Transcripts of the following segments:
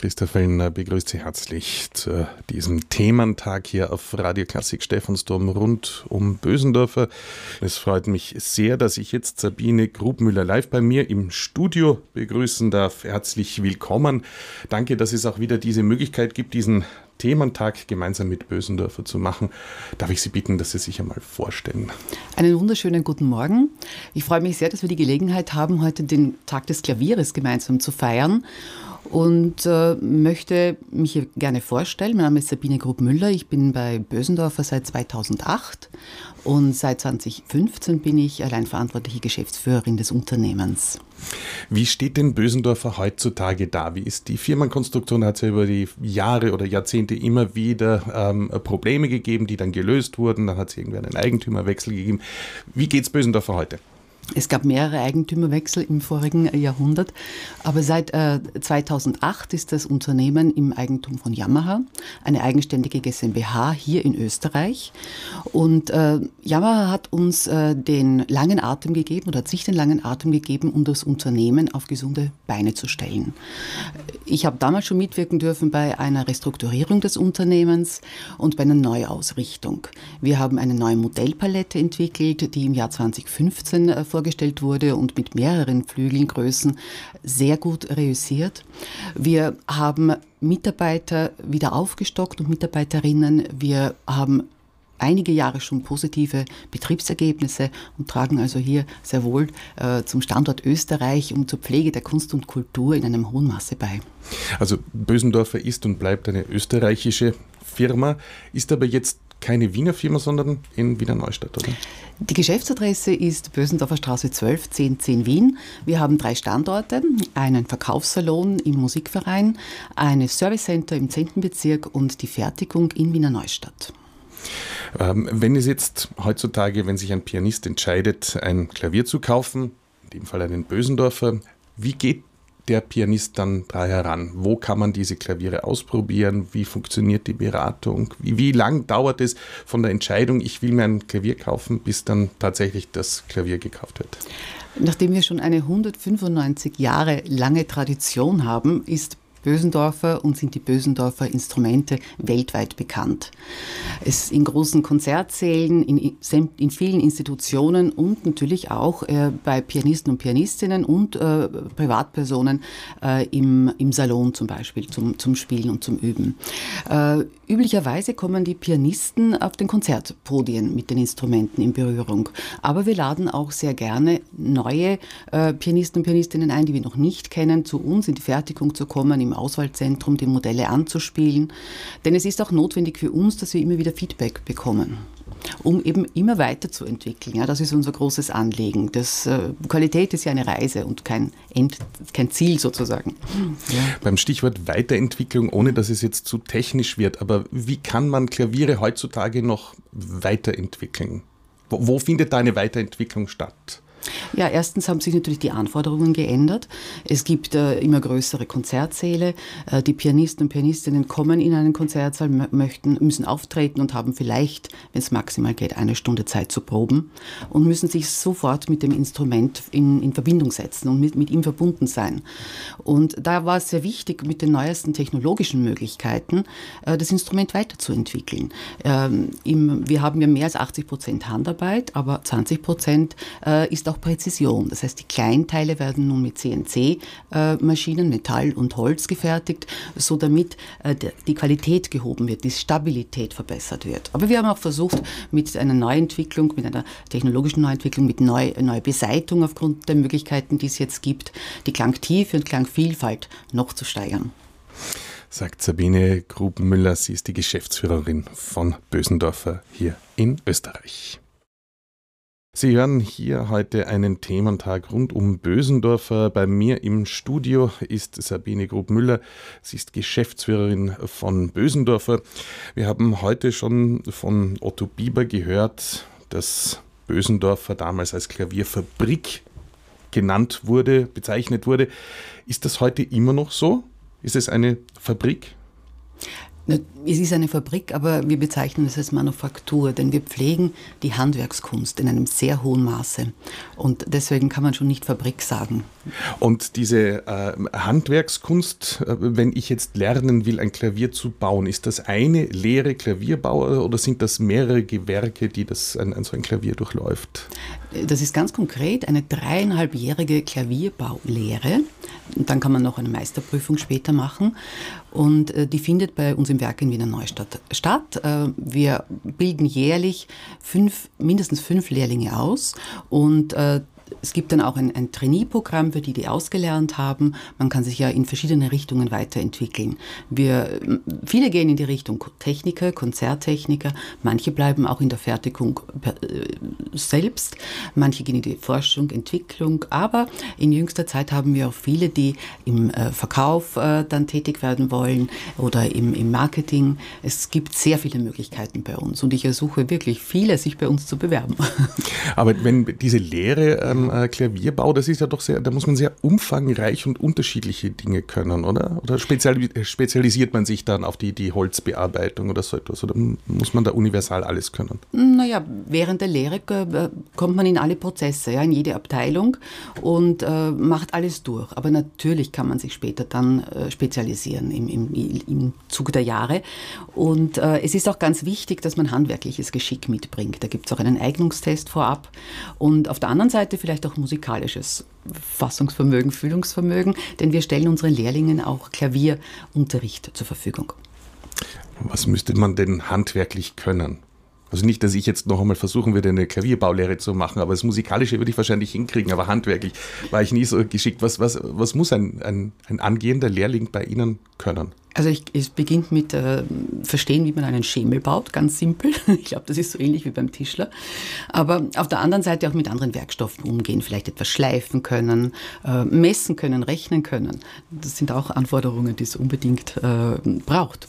Christoph Wellner begrüßt Sie herzlich zu diesem Thementag hier auf Radio Klassik Stephansdom rund um Bösendorfer. Es freut mich sehr, dass ich jetzt Sabine Grubmüller live bei mir im Studio begrüßen darf. Herzlich willkommen. Danke, dass es auch wieder diese Möglichkeit gibt, diesen Thementag gemeinsam mit Bösendorfer zu machen. Darf ich Sie bitten, dass Sie sich einmal vorstellen? Einen wunderschönen guten Morgen. Ich freue mich sehr, dass wir die Gelegenheit haben, heute den Tag des Klavieres gemeinsam zu feiern und äh, möchte mich hier gerne vorstellen. Mein Name ist Sabine Grub-Müller. Ich bin bei Bösendorfer seit 2008 und seit 2015 bin ich allein verantwortliche Geschäftsführerin des Unternehmens. Wie steht denn Bösendorfer heutzutage da? Wie ist die Firmenkonstruktion? Hat es ja über die Jahre oder Jahrzehnte immer wieder ähm, Probleme gegeben, die dann gelöst wurden. Dann hat es irgendwie einen Eigentümerwechsel gegeben. Wie geht es Bösendorfer heute? Es gab mehrere Eigentümerwechsel im vorigen Jahrhundert, aber seit äh, 2008 ist das Unternehmen im Eigentum von Yamaha, eine eigenständige GmbH hier in Österreich. Und äh, Yamaha hat uns äh, den langen Atem gegeben oder hat sich den langen Atem gegeben, um das Unternehmen auf gesunde Beine zu stellen. Ich habe damals schon mitwirken dürfen bei einer Restrukturierung des Unternehmens und bei einer Neuausrichtung. Wir haben eine neue Modellpalette entwickelt, die im Jahr 2015 äh, vorgestellt wurde und mit mehreren Flügelgrößen sehr gut reüssiert. Wir haben Mitarbeiter wieder aufgestockt und Mitarbeiterinnen. Wir haben einige Jahre schon positive Betriebsergebnisse und tragen also hier sehr wohl äh, zum Standort Österreich und zur Pflege der Kunst und Kultur in einem hohen Maße bei. Also Bösendorfer ist und bleibt eine österreichische Firma, ist aber jetzt keine Wiener Firma, sondern in Wiener Neustadt, oder? Die Geschäftsadresse ist Bösendorfer Straße 12, 1010 Wien. Wir haben drei Standorte, einen Verkaufssalon im Musikverein, ein Servicecenter im 10. Bezirk und die Fertigung in Wiener Neustadt. Ähm, wenn es jetzt heutzutage, wenn sich ein Pianist entscheidet, ein Klavier zu kaufen, in dem Fall einen Bösendorfer, wie geht der Pianist dann da heran? Wo kann man diese Klaviere ausprobieren? Wie funktioniert die Beratung? Wie, wie lang dauert es von der Entscheidung, ich will mir ein Klavier kaufen, bis dann tatsächlich das Klavier gekauft wird? Nachdem wir schon eine 195 Jahre lange Tradition haben, ist Bösendorfer und sind die Bösendorfer Instrumente weltweit bekannt. Es in großen Konzertsälen, in, in vielen Institutionen und natürlich auch äh, bei Pianisten und Pianistinnen und äh, Privatpersonen äh, im, im Salon zum Beispiel zum, zum Spielen und zum Üben. Üblicherweise kommen die Pianisten auf den Konzertpodien mit den Instrumenten in Berührung. Aber wir laden auch sehr gerne neue äh, Pianisten und Pianistinnen ein, die wir noch nicht kennen, zu uns in die Fertigung zu kommen, im Auswahlzentrum die Modelle anzuspielen. Denn es ist auch notwendig für uns, dass wir immer wieder Feedback bekommen um eben immer weiterzuentwickeln. Ja, das ist unser großes Anliegen. Das, äh, Qualität ist ja eine Reise und kein, End, kein Ziel sozusagen. Ja. Beim Stichwort Weiterentwicklung, ohne dass es jetzt zu technisch wird, aber wie kann man Klaviere heutzutage noch weiterentwickeln? Wo, wo findet da eine Weiterentwicklung statt? Ja, erstens haben sich natürlich die Anforderungen geändert. Es gibt äh, immer größere Konzertsäle. Äh, die Pianisten und Pianistinnen kommen in einen Konzertsaal, möchten, müssen auftreten und haben vielleicht, wenn es maximal geht, eine Stunde Zeit zu proben und müssen sich sofort mit dem Instrument in, in Verbindung setzen und mit, mit ihm verbunden sein. Und da war es sehr wichtig, mit den neuesten technologischen Möglichkeiten äh, das Instrument weiterzuentwickeln. Ähm, im, wir haben ja mehr als 80 Prozent Handarbeit, aber 20 Prozent äh, ist auch Präzision. Das heißt, die Kleinteile werden nun mit CNC-Maschinen, Metall und Holz gefertigt, so damit äh, die Qualität gehoben wird, die Stabilität verbessert wird. Aber wir haben auch versucht, mit einer Neuentwicklung, mit einer technologischen Neuentwicklung, mit neu, neuer Beseitung aufgrund der Möglichkeiten, die es jetzt gibt, die Klangtiefe und Klangvielfalt noch zu steigern sagt Sabine Grubenmüller. Sie ist die Geschäftsführerin von Bösendorfer hier in Österreich. Sie hören hier heute einen Thementag rund um Bösendorfer. Bei mir im Studio ist Sabine Grub-Müller. Sie ist Geschäftsführerin von Bösendorfer. Wir haben heute schon von Otto Bieber gehört, dass Bösendorfer damals als Klavierfabrik genannt wurde, bezeichnet wurde. Ist das heute immer noch so? Ist es eine Fabrik? Es ist eine Fabrik, aber wir bezeichnen es als Manufaktur, denn wir pflegen die Handwerkskunst in einem sehr hohen Maße. Und deswegen kann man schon nicht Fabrik sagen. Und diese äh, Handwerkskunst, äh, wenn ich jetzt lernen will, ein Klavier zu bauen, ist das eine leere Klavierbauer oder sind das mehrere Gewerke, die das ein, ein so ein Klavier durchläuft? Das ist ganz konkret eine dreieinhalbjährige Klavierbaulehre. Dann kann man noch eine Meisterprüfung später machen. Und äh, die findet bei uns im Werk in Wiener Neustadt statt. Äh, wir bilden jährlich fünf, mindestens fünf Lehrlinge aus und äh, es gibt dann auch ein, ein Trainee-Programm für die, die ausgelernt haben. Man kann sich ja in verschiedene Richtungen weiterentwickeln. Wir, viele gehen in die Richtung Techniker, Konzerttechniker. Manche bleiben auch in der Fertigung äh, selbst. Manche gehen in die Forschung, Entwicklung. Aber in jüngster Zeit haben wir auch viele, die im äh, Verkauf äh, dann tätig werden wollen oder im, im Marketing. Es gibt sehr viele Möglichkeiten bei uns und ich ersuche wirklich viele, sich bei uns zu bewerben. Aber wenn diese Lehre ähm äh, Klavierbau, das ist ja doch sehr, da muss man sehr umfangreich und unterschiedliche Dinge können, oder? Oder spezialisiert man sich dann auf die, die Holzbearbeitung oder so etwas? Oder muss man da universal alles können? Naja, während der Lehre äh, kommt man in alle Prozesse, ja, in jede Abteilung und äh, macht alles durch. Aber natürlich kann man sich später dann äh, spezialisieren im, im, im Zuge der Jahre. Und äh, es ist auch ganz wichtig, dass man handwerkliches Geschick mitbringt. Da gibt es auch einen Eignungstest vorab. Und auf der anderen Seite vielleicht vielleicht auch musikalisches Fassungsvermögen, Fühlungsvermögen, denn wir stellen unseren Lehrlingen auch Klavierunterricht zur Verfügung. Was müsste man denn handwerklich können? Also nicht, dass ich jetzt noch einmal versuchen würde, eine Klavierbaulehre zu machen, aber das Musikalische würde ich wahrscheinlich hinkriegen, aber handwerklich war ich nie so geschickt. Was, was, was muss ein, ein, ein angehender Lehrling bei Ihnen können? Also ich, es beginnt mit äh, Verstehen, wie man einen Schemel baut, ganz simpel. Ich glaube, das ist so ähnlich wie beim Tischler. Aber auf der anderen Seite auch mit anderen Werkstoffen umgehen, vielleicht etwas schleifen können, äh, messen können, rechnen können. Das sind auch Anforderungen, die es unbedingt äh, braucht.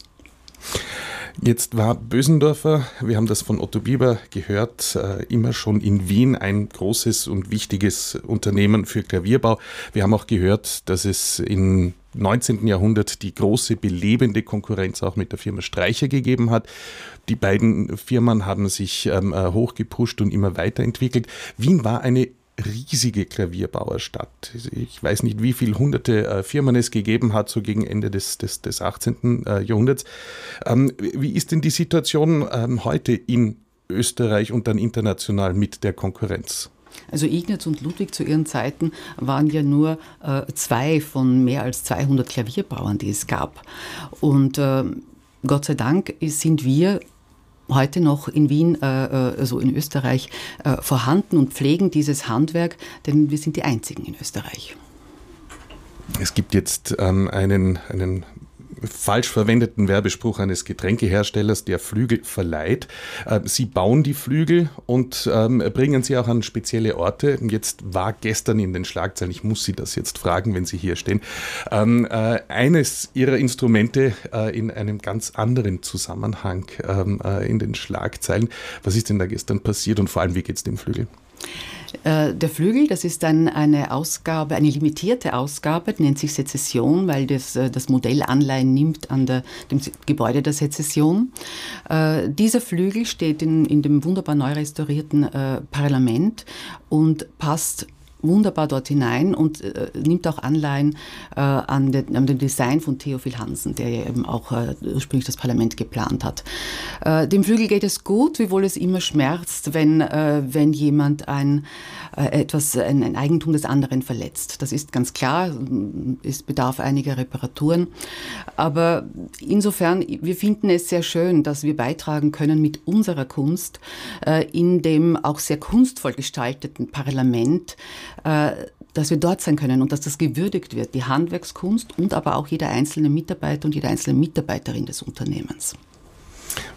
Jetzt war Bösendorfer, wir haben das von Otto Bieber gehört, äh, immer schon in Wien ein großes und wichtiges Unternehmen für Klavierbau. Wir haben auch gehört, dass es im 19. Jahrhundert die große belebende Konkurrenz auch mit der Firma Streicher gegeben hat. Die beiden Firmen haben sich ähm, äh, hochgepusht und immer weiterentwickelt. Wien war eine riesige Klavierbauerstadt. Ich weiß nicht, wie viele hunderte äh, Firmen es gegeben hat, so gegen Ende des, des, des 18. Äh, Jahrhunderts. Ähm, wie ist denn die Situation ähm, heute in Österreich und dann international mit der Konkurrenz? Also Ignaz und Ludwig zu ihren Zeiten waren ja nur äh, zwei von mehr als 200 Klavierbauern, die es gab. Und äh, Gott sei Dank sind wir heute noch in Wien, äh, also in Österreich, äh, vorhanden und pflegen dieses Handwerk, denn wir sind die einzigen in Österreich. Es gibt jetzt ähm, einen, einen falsch verwendeten Werbespruch eines Getränkeherstellers, der Flügel verleiht. Äh, sie bauen die Flügel und ähm, bringen sie auch an spezielle Orte. Jetzt war gestern in den Schlagzeilen, ich muss Sie das jetzt fragen, wenn Sie hier stehen, ähm, äh, eines Ihrer Instrumente äh, in einem ganz anderen Zusammenhang ähm, in den Schlagzeilen. Was ist denn da gestern passiert und vor allem, wie geht es dem Flügel? Äh, der Flügel, das ist dann eine Ausgabe, eine limitierte Ausgabe, nennt sich Sezession, weil das, äh, das Modell Anleihen nimmt an der, dem Gebäude der Sezession. Äh, dieser Flügel steht in, in dem wunderbar neu restaurierten Parlament und passt wunderbar dort hinein und äh, nimmt auch Anleihen äh, an, den, an dem Design von Theophil Hansen, der ja eben auch äh, ursprünglich das Parlament geplant hat. Äh, dem Flügel geht es gut, wiewohl es immer schmerzt, wenn, äh, wenn jemand ein, etwas, ein, ein, Eigentum des anderen verletzt. Das ist ganz klar, es bedarf einiger Reparaturen. Aber insofern, wir finden es sehr schön, dass wir beitragen können mit unserer Kunst in dem auch sehr kunstvoll gestalteten Parlament, äh, dass wir dort sein können und dass das gewürdigt wird, die Handwerkskunst und aber auch jeder einzelne Mitarbeiter und jede einzelne Mitarbeiterin des Unternehmens.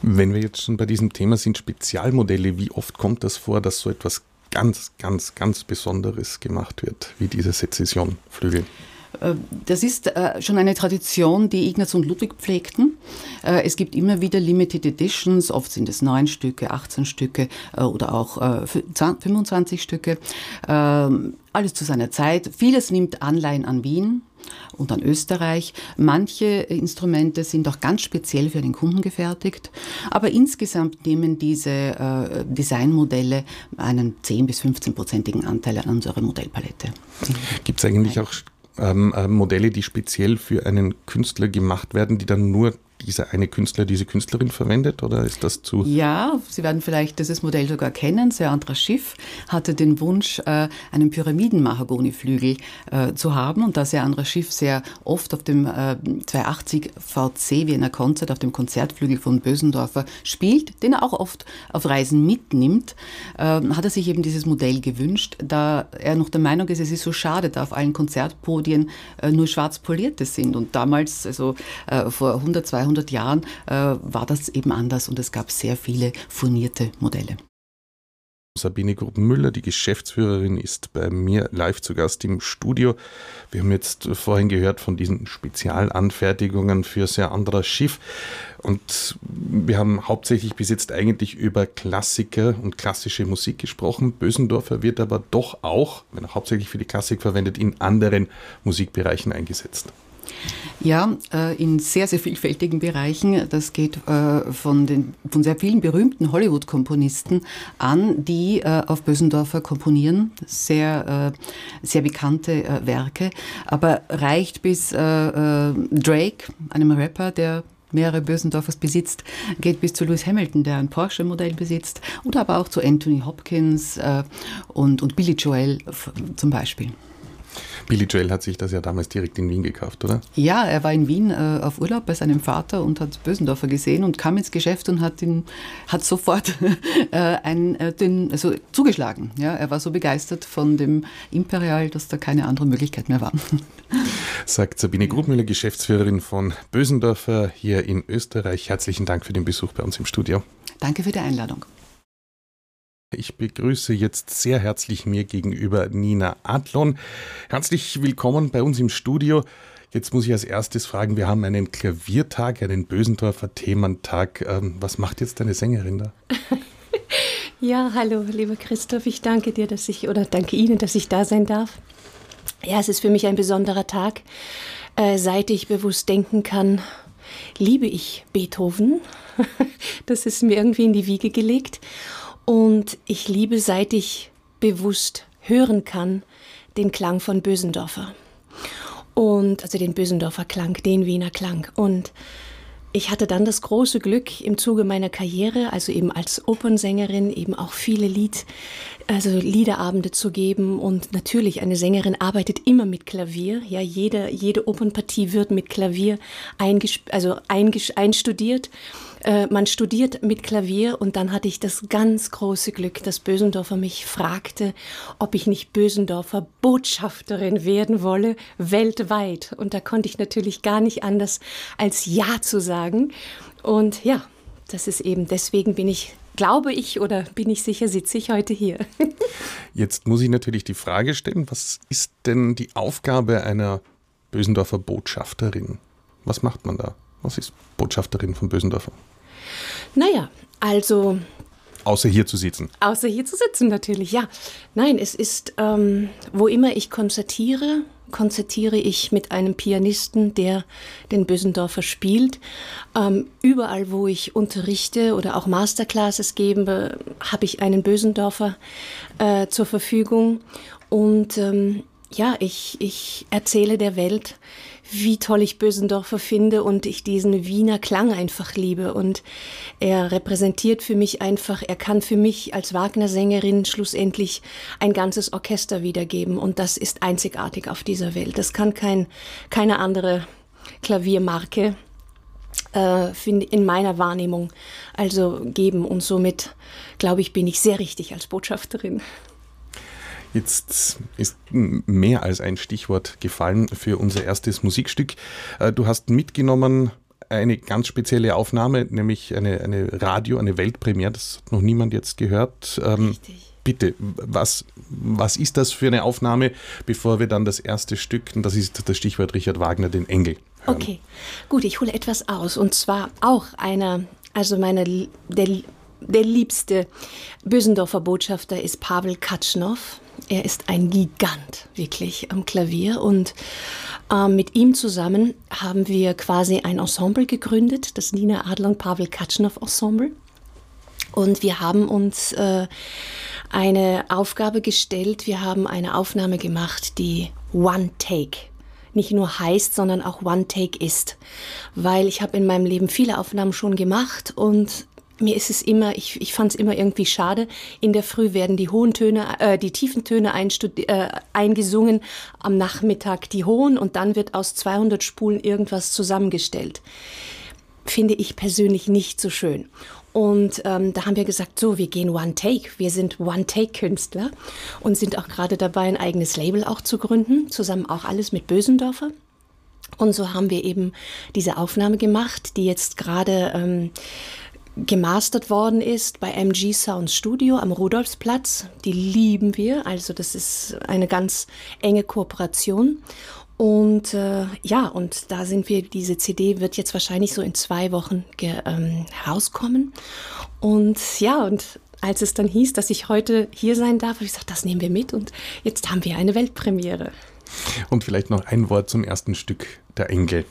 Wenn wir jetzt schon bei diesem Thema sind, Spezialmodelle, wie oft kommt das vor, dass so etwas ganz, ganz, ganz Besonderes gemacht wird, wie diese Sezession-Flügel? Äh, das ist äh, schon eine Tradition, die Ignaz und Ludwig pflegten. Äh, es gibt immer wieder Limited Editions, oft sind es neun Stücke, 18 Stücke oder auch 25 Stücke. Ähm, alles zu seiner Zeit. Vieles nimmt Anleihen an Wien. Und dann Österreich. Manche Instrumente sind auch ganz speziell für den Kunden gefertigt, aber insgesamt nehmen diese äh, Designmodelle einen 10 bis 15-prozentigen Anteil an unserer Modellpalette. Gibt es eigentlich auch ähm, äh, Modelle, die speziell für einen Künstler gemacht werden, die dann nur dieser eine Künstler, diese Künstlerin verwendet oder ist das zu? Ja, Sie werden vielleicht dieses Modell sogar kennen. Sir Andras Schiff hatte den Wunsch, äh, einen Pyramiden-Mahagoni-Flügel äh, zu haben und da Sir Andras Schiff sehr oft auf dem 280 VC Wiener Konzert, auf dem Konzertflügel von Bösendorfer spielt, den er auch oft auf Reisen mitnimmt, ähm, hat er sich eben dieses Modell gewünscht, da er noch der Meinung ist, es ist so schade, da auf allen Konzertpodien äh, nur schwarz polierte sind und damals, also vor 100, 200 200 Jahren äh, war das eben anders und es gab sehr viele furnierte Modelle. Sabine Gruppenmüller, die Geschäftsführerin, ist bei mir live zu Gast im Studio. Wir haben jetzt vorhin gehört von diesen Spezialanfertigungen für sehr anderes Schiff. Und wir haben hauptsächlich bis jetzt eigentlich über Klassiker und klassische Musik gesprochen. Bösendorfer wird aber doch auch, wenn er hauptsächlich für die Klassik verwendet, in anderen Musikbereichen eingesetzt. Ja, äh, in sehr, sehr vielfältigen Bereichen. Das geht äh, von, den, von sehr vielen berühmten Hollywood-Komponisten an, die äh, auf Bösendorfer komponieren. Sehr, sehr bekannte Werke. Aber reicht bis Drake, einem Rapper, der mehrere Bösendorfers besitzt, geht bis zu Lewis Hamilton, der ein Porsche-Modell besitzt, oder aber auch zu Anthony Hopkins und, und Billy Joel zum Beispiel. Billy Joel hat sich das ja damals direkt in Wien gekauft, oder? Ja, er war in Wien äh, auf Urlaub bei seinem Vater und hat Bösendorfer gesehen und kam ins Geschäft und hat, ihn, hat sofort äh, ein, äh, den, also zugeschlagen. Ja, er war so begeistert von dem Imperial, dass da keine andere Möglichkeit mehr war. Sagt Sabine Grubmüller, Geschäftsführerin von Bösendorfer hier in Österreich. Herzlichen Dank für den Besuch bei uns im Studio. Danke für die Einladung. Ich begrüße jetzt sehr herzlich mir gegenüber Nina Adlon. Herzlich willkommen bei uns im Studio. Jetzt muss ich als erstes fragen, wir haben einen Klaviertag, einen Bösendorfer Thementag. Ähm, was macht jetzt deine Sängerin da? ja, hallo, lieber Christoph. Ich danke dir, dass ich, oder danke Ihnen, dass ich da sein darf. Ja, es ist für mich ein besonderer Tag. Äh, seit ich bewusst denken kann, liebe ich Beethoven. das ist mir irgendwie in die Wiege gelegt. Und ich liebe, seit ich bewusst hören kann, den Klang von Bösendorfer. Und also den Bösendorfer Klang, den Wiener Klang. Und ich hatte dann das große Glück im Zuge meiner Karriere, also eben als Opernsängerin, eben auch viele Lied, also Liederabende zu geben. Und natürlich, eine Sängerin arbeitet immer mit Klavier. Ja, jede, jede Opernpartie wird mit Klavier also einstudiert. Äh, man studiert mit Klavier und dann hatte ich das ganz große Glück, dass Bösendorfer mich fragte, ob ich nicht Bösendorfer Botschafterin werden wolle, weltweit. Und da konnte ich natürlich gar nicht anders als Ja zu sagen. Und ja, das ist eben, deswegen bin ich glaube ich oder bin ich sicher, sitze ich heute hier. Jetzt muss ich natürlich die Frage stellen, was ist denn die Aufgabe einer Bösendorfer Botschafterin? Was macht man da? Was ist Botschafterin von Bösendorfer? Naja, also. Außer hier zu sitzen. Außer hier zu sitzen, natürlich, ja. Nein, es ist, ähm, wo immer ich konzertiere, konzertiere ich mit einem Pianisten, der den Bösendorfer spielt. Ähm, überall, wo ich unterrichte oder auch Masterclasses gebe, habe ich einen Bösendorfer äh, zur Verfügung. Und ähm, ja, ich, ich erzähle der Welt, wie toll ich Bösendorfer finde und ich diesen Wiener Klang einfach liebe. Und er repräsentiert für mich einfach, er kann für mich als Wagner-Sängerin schlussendlich ein ganzes Orchester wiedergeben. Und das ist einzigartig auf dieser Welt. Das kann kein, keine andere Klaviermarke äh, in meiner Wahrnehmung also geben. Und somit, glaube ich, bin ich sehr richtig als Botschafterin. Jetzt ist mehr als ein Stichwort gefallen für unser erstes Musikstück. Äh, du hast mitgenommen eine ganz spezielle Aufnahme, nämlich eine, eine Radio, eine Weltpremiere. Das hat noch niemand jetzt gehört. Ähm, Richtig. Bitte, was, was ist das für eine Aufnahme, bevor wir dann das erste Stück, und das ist das Stichwort Richard Wagner, den Engel. Hören. Okay, gut, ich hole etwas aus. Und zwar auch einer, also meine, der, der liebste Bösendorfer Botschafter ist Pavel Katschnow. Er ist ein Gigant, wirklich, am Klavier. Und äh, mit ihm zusammen haben wir quasi ein Ensemble gegründet, das Nina Adler und Pavel Katschnow Ensemble. Und wir haben uns äh, eine Aufgabe gestellt. Wir haben eine Aufnahme gemacht, die One Take nicht nur heißt, sondern auch One Take ist. Weil ich habe in meinem Leben viele Aufnahmen schon gemacht und mir ist es immer, ich, ich fand es immer irgendwie schade. In der Früh werden die hohen Töne, äh, die tiefen Töne äh, eingesungen, am Nachmittag die hohen und dann wird aus 200 Spulen irgendwas zusammengestellt. Finde ich persönlich nicht so schön. Und ähm, da haben wir gesagt, so, wir gehen One Take. Wir sind One Take Künstler und sind auch gerade dabei, ein eigenes Label auch zu gründen. Zusammen auch alles mit Bösendorfer. Und so haben wir eben diese Aufnahme gemacht, die jetzt gerade ähm, gemastert worden ist bei MG Sound Studio am Rudolfsplatz. Die lieben wir, also das ist eine ganz enge Kooperation. Und äh, ja, und da sind wir, diese CD wird jetzt wahrscheinlich so in zwei Wochen ähm, herauskommen. Und ja, und als es dann hieß, dass ich heute hier sein darf, habe ich gesagt, das nehmen wir mit und jetzt haben wir eine Weltpremiere. Und vielleicht noch ein Wort zum ersten Stück, der Engel.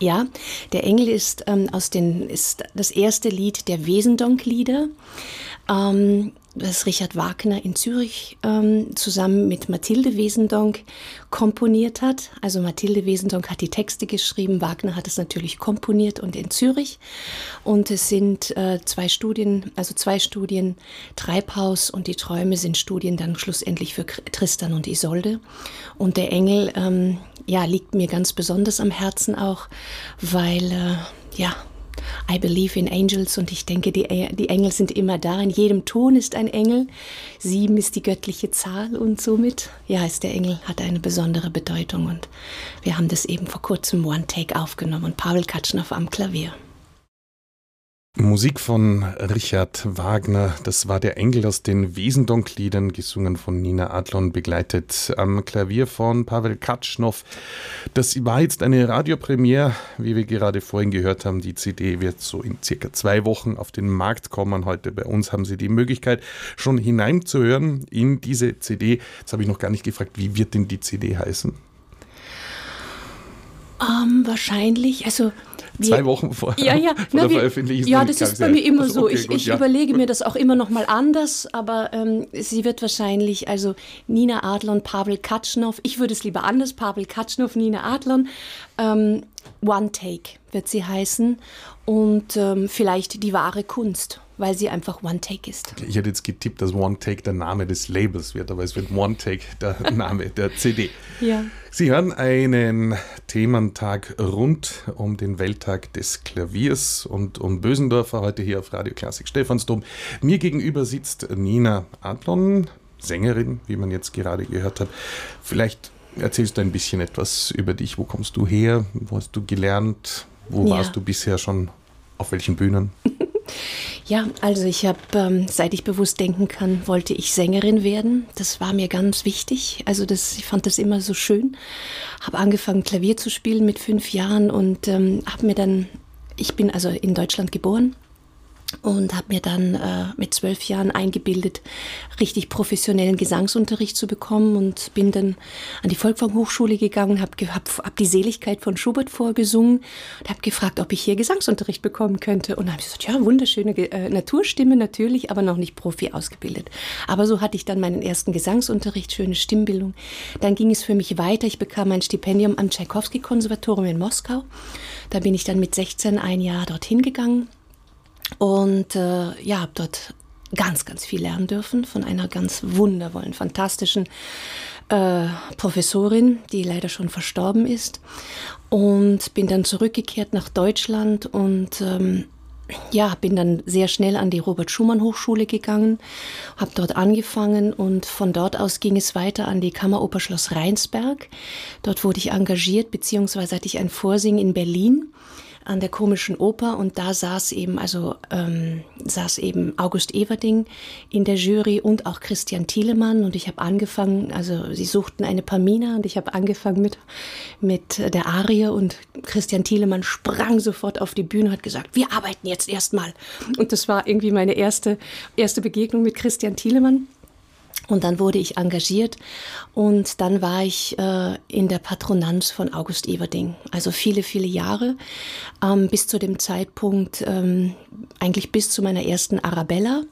Ja, der Engel ist ähm, aus den ist das erste Lied der Wesendonck-Lieder. Ähm, das Richard Wagner in Zürich ähm, zusammen mit Mathilde Wesendonck komponiert hat. Also Mathilde Wesendonck hat die Texte geschrieben, Wagner hat es natürlich komponiert und in Zürich. Und es sind äh, zwei Studien, also zwei Studien, Treibhaus und die Träume sind Studien dann schlussendlich für Tristan und Isolde. Und der Engel, ähm, ja, liegt mir ganz besonders am Herzen auch, weil, äh, ja, I believe in angels und ich denke, die, die Engel sind immer da. In jedem Ton ist ein Engel. Sieben ist die göttliche Zahl und somit, ja, ist der Engel, hat eine besondere Bedeutung und wir haben das eben vor kurzem One Take aufgenommen und Pavel Katschnow am Klavier. Musik von Richard Wagner, das war der Engel aus den Wesendonk-Liedern, gesungen von Nina Adlon, begleitet am Klavier von Pavel Katschnow. Das war jetzt eine Radiopremiere, wie wir gerade vorhin gehört haben. Die CD wird so in circa zwei Wochen auf den Markt kommen. Heute bei uns haben Sie die Möglichkeit, schon hineinzuhören in diese CD. Jetzt habe ich noch gar nicht gefragt, wie wird denn die CD heißen? Um, ähm, wahrscheinlich, also Zwei Wochen vor, ja, ja. vor Na, der Veröffentlichung. Ja, das ist bei mir immer so. Okay, ich, gut, ich ja. überlege mir das auch immer noch mal anders, aber ähm, sie wird wahrscheinlich, also Nina Adlon, Pavel Katschnow, ich würde es lieber anders, Pavel Katschnow, Nina Adlon, ähm, One Take wird sie heißen und ähm, vielleicht die wahre Kunst weil sie einfach One Take ist. Ich hätte jetzt getippt, dass One Take der Name des Labels wird, aber es wird One Take der Name der CD. Ja. Sie hören einen Thementag rund um den Welttag des Klaviers und um Bösendorfer heute hier auf Radio Klassik Stephansdom. Mir gegenüber sitzt Nina Adlon, Sängerin, wie man jetzt gerade gehört hat. Vielleicht erzählst du ein bisschen etwas über dich. Wo kommst du her? Wo hast du gelernt? Wo Ja. warst du bisher schon? Auf welchen Bühnen? Ja, also ich habe, ähm, seit ich bewusst denken kann, wollte ich Sängerin werden. Das war mir ganz wichtig. Also das, ich fand das immer so schön. Habe angefangen Klavier zu spielen mit fünf Jahren und ähm, habe mir dann, ich bin also in Deutschland geboren und habe mir dann äh, mit zwölf Jahren eingebildet, richtig professionellen Gesangsunterricht zu bekommen und bin dann an die Volkwang Hochschule gegangen, habe hab, hab die Seligkeit von Schubert vorgesungen und habe gefragt, ob ich hier Gesangsunterricht bekommen könnte. Und dann habe ich gesagt, ja, wunderschöne äh, Naturstimme natürlich, aber noch nicht Profi ausgebildet. Aber so hatte ich dann meinen ersten Gesangsunterricht, schöne Stimmbildung. Dann ging es für mich weiter. Ich bekam ein Stipendium am Tschaikowski-Konservatorium in Moskau. Da bin ich dann mit 16 ein Jahr dorthin gegangen und äh, ja, habe dort ganz, ganz viel lernen dürfen von einer ganz wundervollen, fantastischen äh, Professorin, die leider schon verstorben ist. Und bin dann zurückgekehrt nach Deutschland und ähm, ja, bin dann sehr schnell an die Robert Schumann Hochschule gegangen, habe dort angefangen und von dort aus ging es weiter an die Kammeroper Schloss Rheinsberg. Dort wurde ich engagiert, beziehungsweise hatte ich ein Vorsingen in Berlin an der komischen Oper und da saß eben also ähm, saß eben August Everding in der Jury und auch Christian Thielemann und ich habe angefangen also sie suchten eine Pamina und ich habe angefangen mit mit der Arie und Christian Thielemann sprang sofort auf die Bühne und hat gesagt wir arbeiten jetzt erstmal. Und das war irgendwie meine erste erste Begegnung mit Christian Thielemann Und dann wurde ich engagiert und dann war ich äh, in der Patronanz von August Everding. Also viele, viele Jahre, ähm, bis zu dem Zeitpunkt, ähm, eigentlich bis zu meiner ersten Arabella.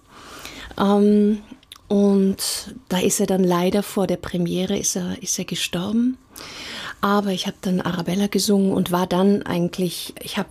Ähm, und da ist er dann leider vor der Premiere, ist er, ist er gestorben. Aber ich habe dann Arabella gesungen und war dann eigentlich, ich habe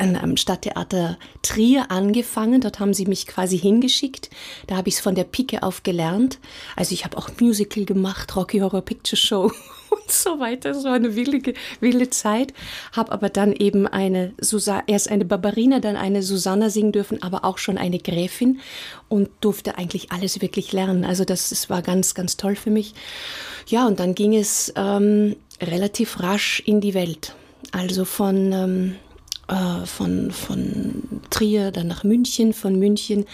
an einem Stadttheater Trier angefangen. Dort haben sie mich quasi hingeschickt. Da habe ich es von der Pike auf gelernt. Also ich habe auch Musical gemacht, Rocky Horror Picture Show und so weiter. Es war eine wilde, wilde Zeit. Habe aber dann eben eine Susa erst eine Barbarina, dann eine Susanna singen dürfen, aber auch schon eine Gräfin und durfte eigentlich alles wirklich lernen. Also das, das war ganz, ganz toll für mich. Ja, und dann ging es ähm, relativ rasch in die Welt. Also von ähm, äh, von, von Trier dann nach München. Von München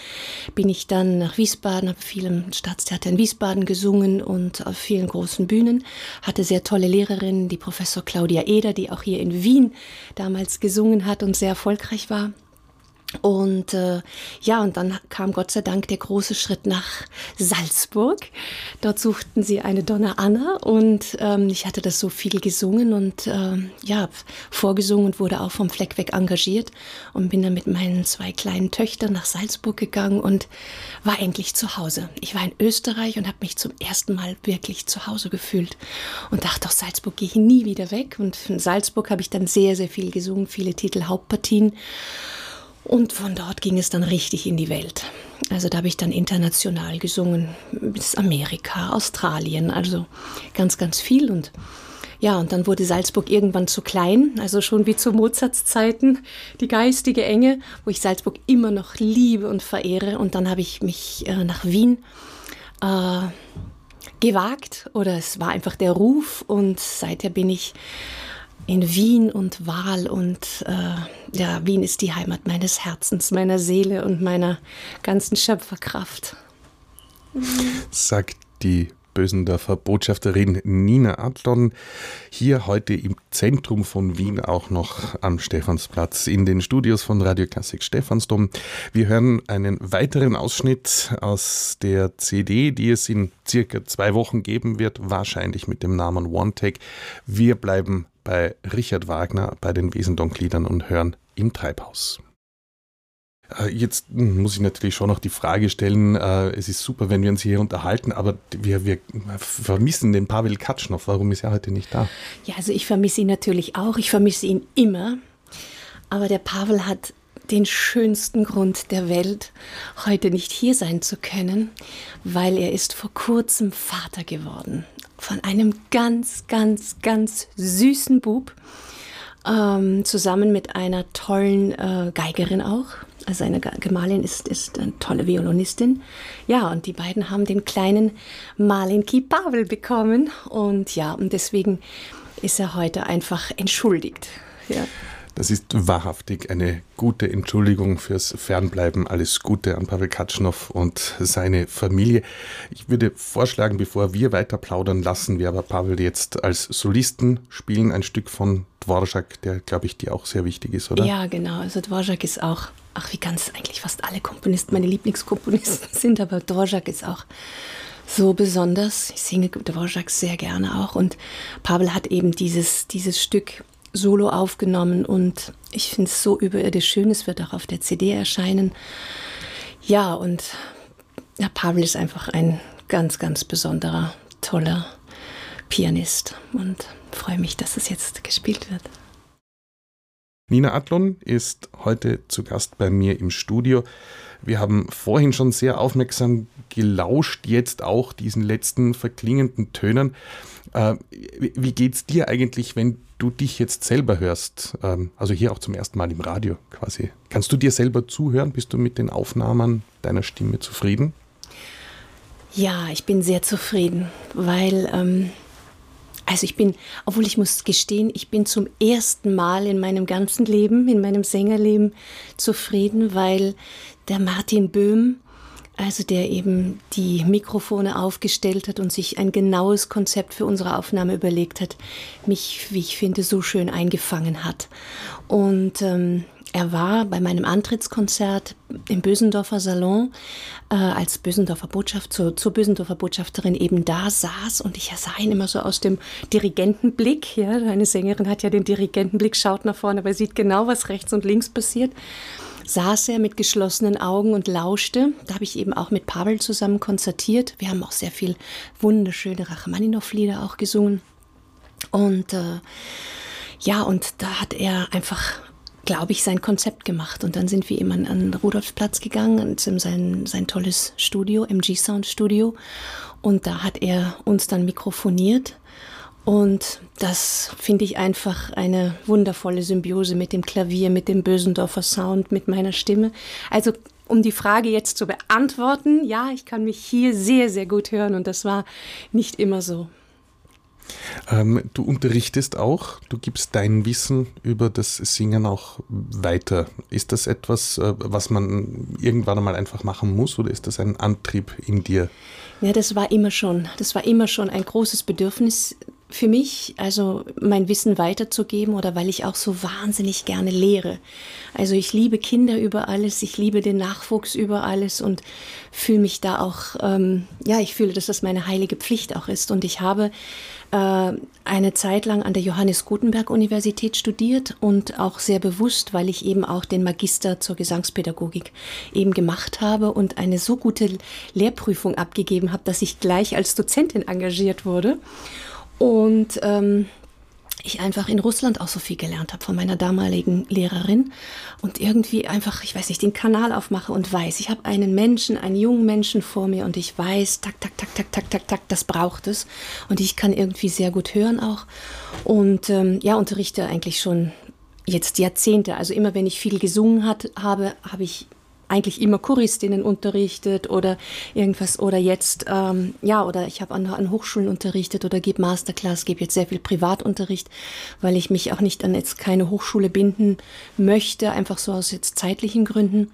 bin ich dann nach Wiesbaden, habe viel im Staatstheater in Wiesbaden gesungen und auf vielen großen Bühnen. Hatte sehr tolle Lehrerinnen, die Professor Claudia Eder, die auch hier in Wien damals gesungen hat und sehr erfolgreich war. Und äh, ja, und dann kam Gott sei Dank der große Schritt nach Salzburg. Dort suchten sie eine Donna Anna und ähm, ich hatte das so viel gesungen und äh, ja, vorgesungen und wurde auch vom Fleck weg engagiert und bin dann mit meinen zwei kleinen Töchtern nach Salzburg gegangen und war endlich zu Hause. Ich war in Österreich und habe mich zum ersten Mal wirklich zu Hause gefühlt und dachte, aus Salzburg gehe ich nie wieder weg. Und in Salzburg habe ich dann sehr, sehr viel gesungen, viele Titel, Hauptpartien. Und von dort ging es dann richtig in die Welt. Also da habe ich dann international gesungen, bis Amerika, Australien, also ganz, ganz viel. Und ja, und dann wurde Salzburg irgendwann zu klein, also schon wie zu Mozarts Zeiten, die geistige Enge, wo ich Salzburg immer noch liebe und verehre. Und dann habe ich mich äh, nach Wien äh, gewagt oder es war einfach der Ruf und seither bin ich in Wien und Wahl und äh, ja, Wien ist die Heimat meines Herzens, meiner Seele und meiner ganzen Schöpferkraft. Sagt die Bösendorfer Botschafterin Nina Adlon. Hier heute im Zentrum von Wien, auch noch am Stephansplatz, in den Studios von Radio Klassik Stephansdom. Wir hören einen weiteren Ausschnitt aus der CD, die es in circa zwei Wochen geben wird, wahrscheinlich mit dem Namen One Take. Wir bleiben bei Richard Wagner bei den Wesendonck-Liedern und hören im Treibhaus. Äh, jetzt muss ich natürlich schon noch die Frage stellen, äh, es ist super, wenn wir uns hier unterhalten, aber wir, wir vermissen den Pavel Katschnow. Warum ist er heute nicht da? Ja, also ich vermisse ihn natürlich auch. Ich vermisse ihn immer. Aber der Pavel hat den schönsten Grund der Welt, heute nicht hier sein zu können, weil er ist vor kurzem Vater geworden von einem ganz, ganz, ganz süßen Bub, ähm, zusammen mit einer tollen äh, Geigerin auch. Also seine Gemahlin ist, ist eine tolle Violinistin. Ja, und die beiden haben den kleinen Malinki Pavel bekommen. Und ja, und deswegen ist er heute einfach entschuldigt. Ja. Das ist wahrhaftig eine gute Entschuldigung fürs Fernbleiben. Alles Gute an Pavel Katschnow und seine Familie. Ich würde vorschlagen, bevor wir weiter plaudern, lassen wir aber Pavel jetzt als Solisten spielen ein Stück von Dvorak, der, glaube ich, dir auch sehr wichtig ist, oder? Ja, genau. Also Dvorak ist auch, ach, wie ganz eigentlich fast alle Komponisten meine Lieblingskomponisten sind, aber Dvorak ist auch so besonders. Ich singe Dvorak sehr gerne auch und Pavel hat eben dieses, dieses Stück solo aufgenommen und ich finde es so überirdisch schön. Es wird auch auf der CD erscheinen. Ja, und ja, Pavel ist einfach ein ganz, ganz besonderer, toller Pianist und freue mich, dass es jetzt gespielt wird. Nina Adlon ist heute zu Gast bei mir im Studio. Wir haben vorhin schon sehr aufmerksam gelauscht, jetzt auch diesen letzten verklingenden Tönen. Äh, wie es dir eigentlich, wenn du dich jetzt selber hörst? Ähm, also hier auch zum ersten Mal im Radio quasi. Kannst du dir selber zuhören? Bist du mit den Aufnahmen deiner Stimme zufrieden? Ja, ich bin sehr zufrieden, weil, ähm, also ich bin, obwohl ich muss gestehen, ich bin zum ersten Mal in meinem ganzen Leben, in meinem Sängerleben zufrieden, weil der Martin Böhm, also der eben die Mikrofone aufgestellt hat und sich ein genaues Konzept für unsere Aufnahme überlegt hat, mich, wie ich finde, so schön eingefangen hat. Und ähm, er war bei meinem Antrittskonzert im Bösendorfer Salon, äh, als Bösendorfer Botschaft, zur, zur Bösendorfer Botschafterin eben da saß und ich sah ihn immer so aus dem Dirigentenblick. Ja, eine Sängerin hat ja den Dirigentenblick, schaut nach vorne, aber sieht genau, was rechts und links passiert saß er mit geschlossenen Augen und lauschte. Da habe ich eben auch mit Pavel zusammen konzertiert. Wir haben auch sehr viel wunderschöne Rachmaninow-Lieder auch gesungen. Und äh, ja, und da hat er einfach glaube ich, sein Konzept gemacht. Und dann sind wir eben an, an Rudolfsplatz gegangen, in sein, sein tolles Studio, MG Sound Studio. Und da hat er uns dann mikrofoniert. Und das finde ich einfach eine wundervolle Symbiose mit dem Klavier, mit dem Bösendorfer Sound, mit meiner Stimme. Also um die Frage jetzt zu beantworten, ja, ich kann mich hier sehr, sehr gut hören und das war nicht immer so. Ähm, du unterrichtest auch, du gibst dein Wissen über das Singen auch weiter. Ist das etwas, äh, was man irgendwann einmal einfach machen muss oder ist das ein Antrieb in dir? Ja, das war immer schon, das war immer schon ein großes Bedürfnis für mich, also mein Wissen weiterzugeben oder weil ich auch so wahnsinnig gerne lehre. Also ich liebe Kinder über alles, ich liebe den Nachwuchs über alles und fühle mich da auch, ähm, ja, ich fühle, dass das meine heilige Pflicht auch ist. Und ich habe äh, eine Zeit lang an der Johannes Gutenberg Universität studiert und auch sehr bewusst, weil ich eben auch den Magister zur Gesangspädagogik eben gemacht habe und eine so gute Lehrprüfung abgegeben habe, dass ich gleich als Dozentin engagiert wurde. Und ähm, ich einfach in Russland auch so viel gelernt habe von meiner damaligen Lehrerin und irgendwie einfach, ich weiß nicht, den Kanal aufmache und weiß, ich habe einen Menschen, einen jungen Menschen vor mir und ich weiß, tak, tak, tak, tak, tak, tak, tak, das braucht es und ich kann irgendwie sehr gut hören auch und ähm, ja, unterrichte eigentlich schon jetzt Jahrzehnte. Also immer wenn ich viel gesungen hat, habe, habe ich eigentlich immer Choristinnen unterrichtet oder irgendwas oder jetzt ähm, ja oder ich habe an, an Hochschulen unterrichtet oder gebe Masterclass, gebe jetzt sehr viel Privatunterricht, weil ich mich auch nicht an jetzt keine Hochschule binden möchte, einfach so aus jetzt zeitlichen Gründen.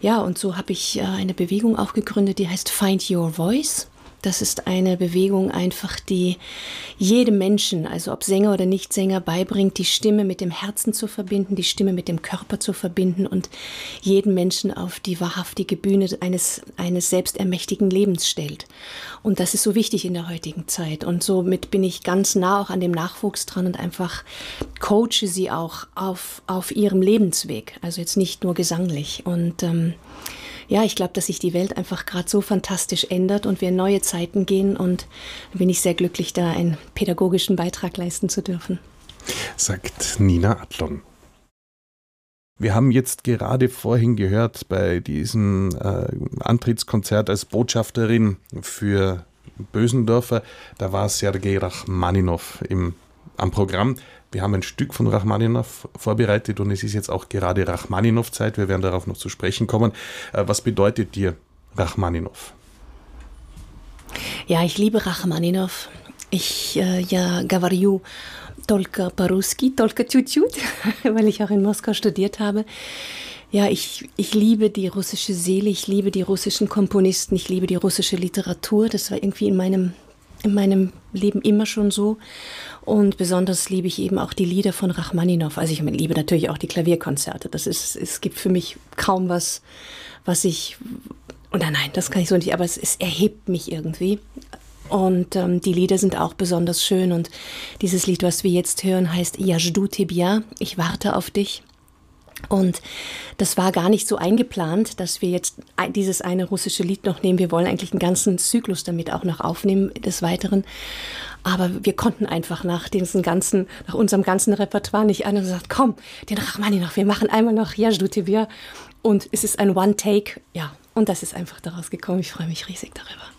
Ja, und so habe ich äh, eine Bewegung auch gegründet, die heißt Find Your Voice. Das ist eine Bewegung einfach, die jedem Menschen, also ob Sänger oder Nichtsänger, beibringt, die Stimme mit dem Herzen zu verbinden, die Stimme mit dem Körper zu verbinden und jeden Menschen auf die wahrhaftige Bühne eines, eines selbstermächtigen Lebens stellt. Und das ist so wichtig in der heutigen Zeit. Und somit bin ich ganz nah auch an dem Nachwuchs dran und einfach coache sie auch auf, auf ihrem Lebensweg. Also jetzt nicht nur gesanglich. Und ähm, ja, ich glaube, dass sich die Welt einfach gerade so fantastisch ändert und wir in neue Zeiten gehen und bin ich sehr glücklich, da einen pädagogischen Beitrag leisten zu dürfen. Sagt Nina Adlon. Wir haben jetzt gerade vorhin gehört bei diesem äh, Antrittskonzert als Botschafterin für Bösendorfer, da war Sergei Rachmaninow im, am Programm. Wir haben ein Stück von Rachmaninov vorbereitet und es ist jetzt auch gerade Rachmaninov-Zeit. Wir werden darauf noch zu sprechen kommen. Äh, was bedeutet dir Rachmaninov? Ja, ich liebe Rachmaninov. Ich, äh, ja, Gavaryu, Tolka Paruski, Tolka Tschutschut, weil ich auch in Moskau studiert habe. Ja, ich, ich liebe die russische Seele, ich liebe die russischen Komponisten, ich liebe die russische Literatur. Das war irgendwie in meinem, in meinem Leben immer schon so. Und besonders liebe ich eben auch die Lieder von Rachmaninow. Also ich liebe natürlich auch die Klavierkonzerte. Das ist, es gibt für mich kaum was, was ich, oder nein, das kann ich so nicht, aber es, es erhebt mich irgendwie. Und ähm, die Lieder sind auch besonders schön. Und dieses Lied, was wir jetzt hören, heißt Yajdu Tibia, ich warte auf dich. Und das war gar nicht so eingeplant, dass wir jetzt dieses eine russische Lied noch nehmen. Wir wollen eigentlich einen ganzen Zyklus damit auch noch aufnehmen des Weiteren. Aber wir konnten einfach nach diesem ganzen, nach unserem ganzen Repertoire nicht an und gesagt, komm, den Rachmaninoff, wir machen einmal noch Yajdutibir. Und es ist ein One-Take, ja. Und das ist einfach daraus gekommen. Ich freue mich riesig darüber.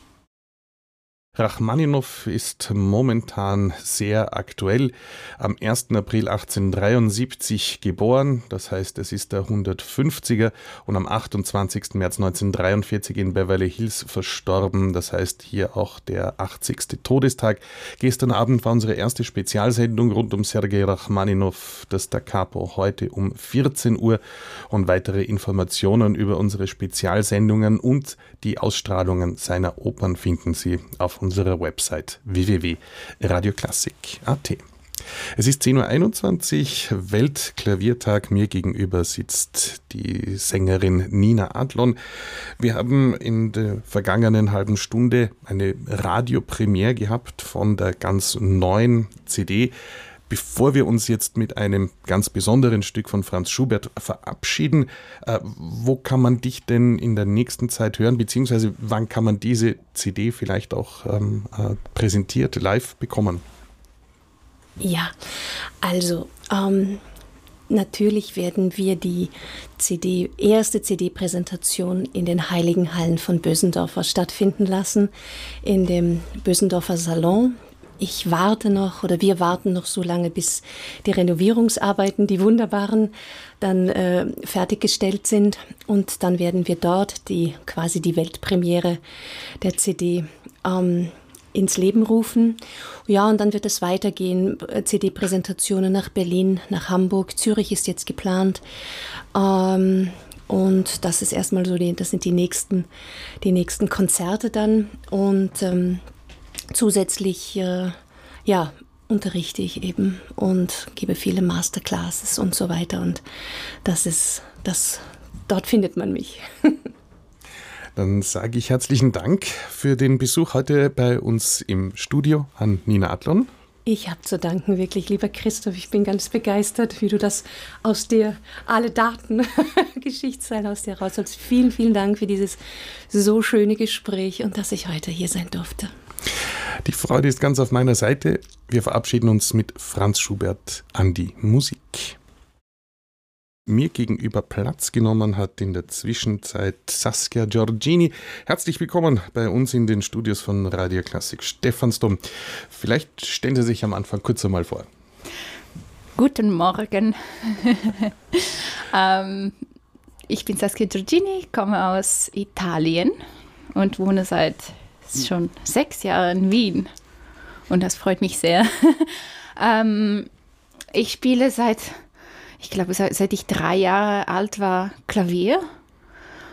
Rachmaninow ist momentan sehr aktuell. Am 1. April 1873 geboren, das heißt, es ist der 150er und am 28. März 1943 in Beverly Hills verstorben, das heißt hier auch der 80. Todestag. Gestern Abend war unsere erste Spezialsendung rund um Sergei Rachmaninow, das Da Capo, heute um 14 Uhr und weitere Informationen über unsere Spezialsendungen und die Ausstrahlungen seiner Opern finden Sie auf unserer Website www.radioklassik.at. Es ist 10.21 Uhr, Weltklaviertag. Mir gegenüber sitzt die Sängerin Nina Adlon. Wir haben in der vergangenen halben Stunde eine Radiopremiere gehabt von der ganz neuen CD. Bevor wir uns jetzt mit einem ganz besonderen Stück von Franz Schubert verabschieden, äh, wo kann man dich denn in der nächsten Zeit hören, beziehungsweise wann kann man diese CD vielleicht auch ähm, äh, präsentiert live bekommen? Ja, also ähm, natürlich werden wir die CD, erste CD-Präsentation in den Heiligen Hallen von Bösendorfer stattfinden lassen, in dem Bösendorfer Salon. Ich warte noch oder wir warten noch so lange, bis die Renovierungsarbeiten, die wunderbaren, dann äh, fertiggestellt sind und dann werden wir dort die quasi die Weltpremiere der CD ähm, ins Leben rufen. Ja, und dann wird es weitergehen. CD-Präsentationen nach Berlin, nach Hamburg, Zürich ist jetzt geplant. Ähm, und das ist erstmal so, die, das sind die nächsten, die nächsten Konzerte dann. Und ähm, zusätzlich, äh, ja, unterrichte ich eben und gebe viele Masterclasses und so weiter. Und das ist, das, dort findet man mich. Dann sage ich herzlichen Dank für den Besuch heute bei uns im Studio an Nina Adlon. Ich habe zu danken, wirklich, lieber Christoph. Ich bin ganz begeistert, wie du das aus dir, alle Daten, Geschichtsteile aus dir rausholst. Vielen, vielen Dank für dieses so schöne Gespräch und dass ich heute hier sein durfte. Die Freude ist ganz auf meiner Seite. Wir verabschieden uns mit Franz Schubert an die Musik mir gegenüber Platz genommen hat in der Zwischenzeit Saskia Giorgini. Herzlich willkommen bei uns in den Studios von Radio Klassik Stephansdom. Vielleicht stellen Sie sich am Anfang kurz einmal vor. Guten Morgen. ähm, ich bin Saskia Giorgini, komme aus Italien und wohne seit schon sechs Jahren in Wien. Und das freut mich sehr. ähm, ich spiele seit ich glaube, seit ich drei Jahre alt war, Klavier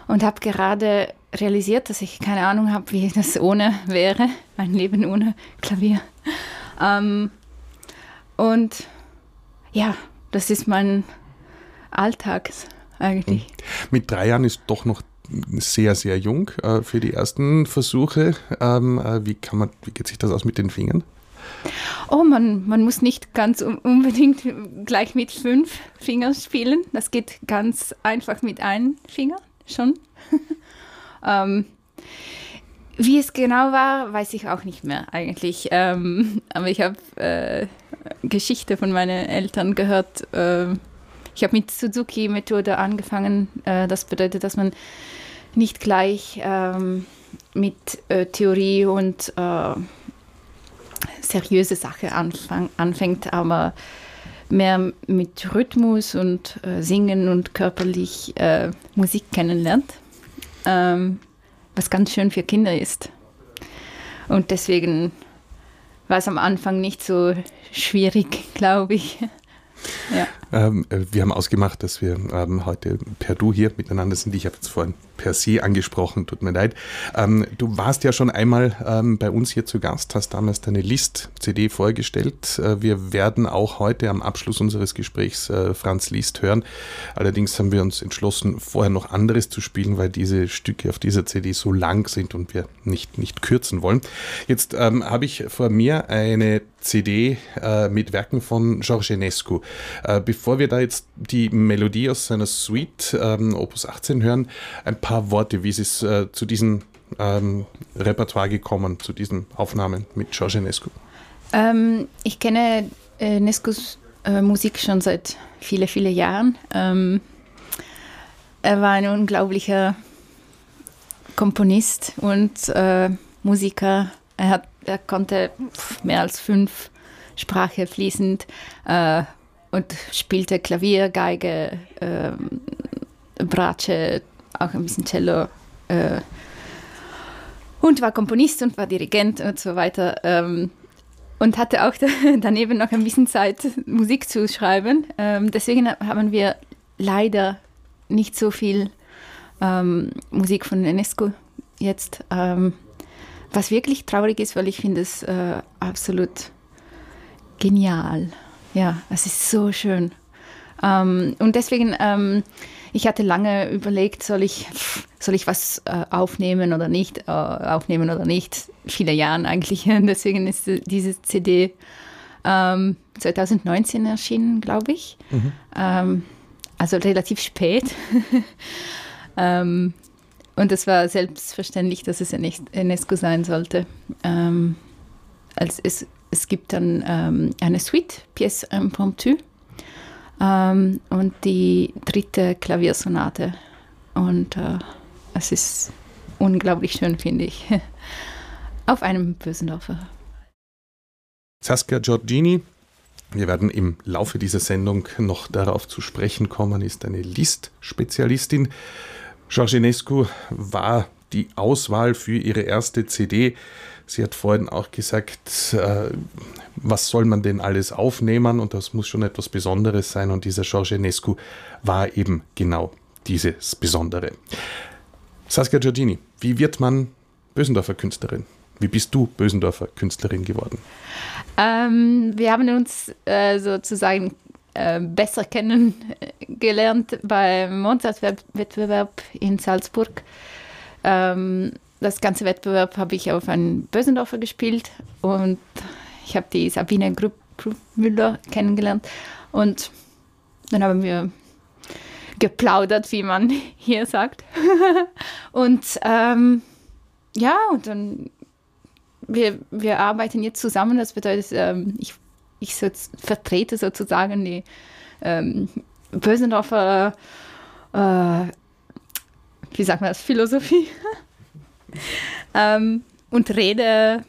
und habe gerade realisiert, dass ich keine Ahnung habe, wie das ohne wäre, mein Leben ohne Klavier. Ähm, und ja, das ist mein Alltag eigentlich. Mit drei Jahren ist doch noch sehr, sehr jung äh, für die ersten Versuche. Ähm, äh, wie, kann man, wie geht sich das aus mit den Fingern? Oh, man, man muss nicht ganz unbedingt gleich mit fünf Fingern spielen. Das geht ganz einfach mit einem Finger schon. ähm, wie es genau war, weiß ich auch nicht mehr eigentlich. Ähm, aber ich habe äh, Geschichte von meinen Eltern gehört. Äh, ich habe mit Suzuki-Methode angefangen. Äh, das bedeutet, dass man nicht gleich ähm, mit äh, Theorie und äh, seriöse Sache anfang, anfängt, aber mehr mit Rhythmus und äh, Singen und körperlich äh, Musik kennenlernt, ähm, was ganz schön für Kinder ist. Und deswegen war es am Anfang nicht so schwierig, glaube ich. Ja. Ähm, äh, wir haben ausgemacht, dass wir ähm, heute per Du hier miteinander sind. Ich habe jetzt vorhin per Sie angesprochen, tut mir leid. Ähm, du warst ja schon einmal ähm, bei uns hier zu Gast, hast damals deine List-CD vorgestellt. Äh, wir werden auch heute am Abschluss unseres Gesprächs äh, Franz Liszt hören. Allerdings haben wir uns entschlossen, vorher noch anderes zu spielen, weil diese Stücke auf dieser CD so lang sind und wir nicht, nicht kürzen wollen. Jetzt ähm, habe ich vor mir eine CD äh, mit Werken von Georges Enescu. Äh, bevor wir da jetzt die Melodie aus seiner Suite ähm, Opus 18 hören, ein paar Worte, wie ist es äh, zu diesem ähm, Repertoire gekommen, zu diesen Aufnahmen mit Georges Enescu? Ähm, ich kenne äh, Nescus äh, Musik schon seit vielen, vielen Jahren. Ähm, er war ein unglaublicher Komponist und äh, Musiker. Er hat er konnte mehr als fünf Sprachen fließend äh, und spielte Klavier, Geige, äh, Bratsche, auch ein bisschen Cello. Äh, und war Komponist und war Dirigent und so weiter. Ähm, und hatte auch daneben noch ein bisschen Zeit, Musik zu schreiben. Ähm, deswegen haben wir leider nicht so viel ähm, Musik von Enesco jetzt. Ähm, was wirklich traurig ist, weil ich finde es äh, absolut genial. Ja, es ist so schön. Ähm, und deswegen, ähm, ich hatte lange überlegt, soll ich, soll ich was äh, aufnehmen oder nicht, äh, aufnehmen oder nicht. Viele Jahre eigentlich. deswegen ist diese CD ähm, 2019 erschienen, glaube ich. Mhm. Ähm, also relativ spät. ähm, und es war selbstverständlich, dass es UNESCO sein sollte. Ähm, als es, es gibt dann ähm, eine Suite, Pièce impromptue, ähm, und die dritte Klaviersonate. Und äh, es ist unglaublich schön, finde ich. Auf einem Bösendorfer. Saskia Giorgini, wir werden im Laufe dieser Sendung noch darauf zu sprechen kommen, ist eine List-Spezialistin. Georginescu war die Auswahl für ihre erste CD. Sie hat vorhin auch gesagt, äh, was soll man denn alles aufnehmen und das muss schon etwas Besonderes sein und dieser Georginescu war eben genau dieses Besondere. Saskia Giorgini, wie wird man Bösendorfer Künstlerin? Wie bist du Bösendorfer Künstlerin geworden? Ähm, wir haben uns äh, sozusagen äh, besser kennengelernt beim Mozart-Wettbewerb in Salzburg. Ähm, das ganze Wettbewerb habe ich auf einen Bösendorfer gespielt und ich habe die Sabine Grupp Müller kennengelernt und dann haben wir geplaudert, wie man hier sagt. und ähm, ja, und dann wir, wir arbeiten jetzt zusammen. Das bedeutet, ähm, ich, ich so, vertrete sozusagen die ähm, Bösendorfer, äh, wie sagt man das, Philosophie. ähm, und rede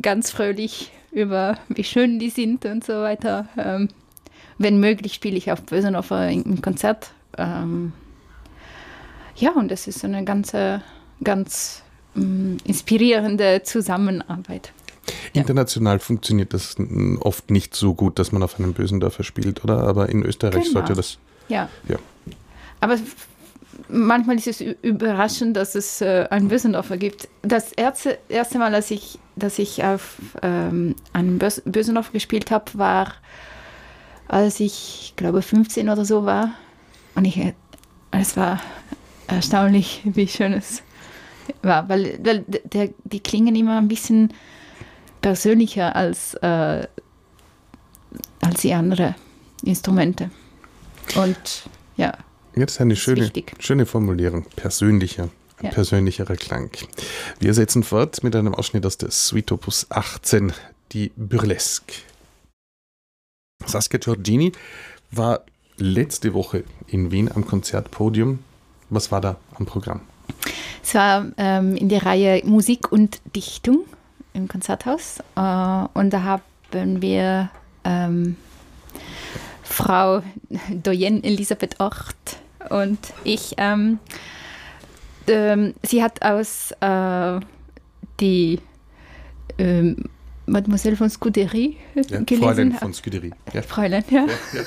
ganz fröhlich über, wie schön die sind und so weiter. Ähm, wenn möglich, spiele ich auf Bösendorfer im Konzert. Ähm, ja, und das ist eine ganze, ganz Mm, inspirierende Zusammenarbeit. International ja. funktioniert das oft nicht so gut, dass man auf einem bösen Dörfer spielt, oder? Aber in Österreich genau. sollte das. Ja. ja. Aber manchmal ist es überraschend, dass es äh, einen Bösendorfer gibt. Das erste, erste Mal, dass ich, dass ich auf ähm, einem Bös Bösendorfer gespielt habe, war, als ich, glaube 15 oder so war. Und ich, es war erstaunlich, wie schön es war, weil, weil der, die klingen immer ein bisschen persönlicher als, äh, als die anderen Instrumente. Und ja. Jetzt eine schöne, schöne Formulierung. Persönlicher. Ein ja. persönlicherer Klang. Wir setzen fort mit einem Ausschnitt aus der Suite Opus 18, die Burlesque. Saskia Giorgini war letzte Woche in Wien am Konzertpodium. Was war da am Programm? Es war ähm, in der Reihe Musik und Dichtung im Konzerthaus. Äh, und da haben wir ähm, Frau Doyen Elisabeth Ort und ich. Ähm, ähm sie hat aus äh, die ähm, Mademoiselle von Scudery ja, gelesen. Fräulein von Scudery. Ja. Fräulein, ja. ja,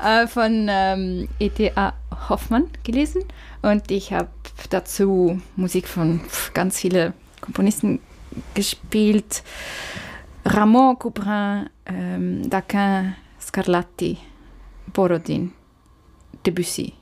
ja. äh, von ähm, E.T.A. Hoffmann gelesen. Und ich habe dazu Musik von ganz vielen Komponisten gespielt. Ramon Couperin, ähm, Daquin, Scarlatti, Borodin, Debussy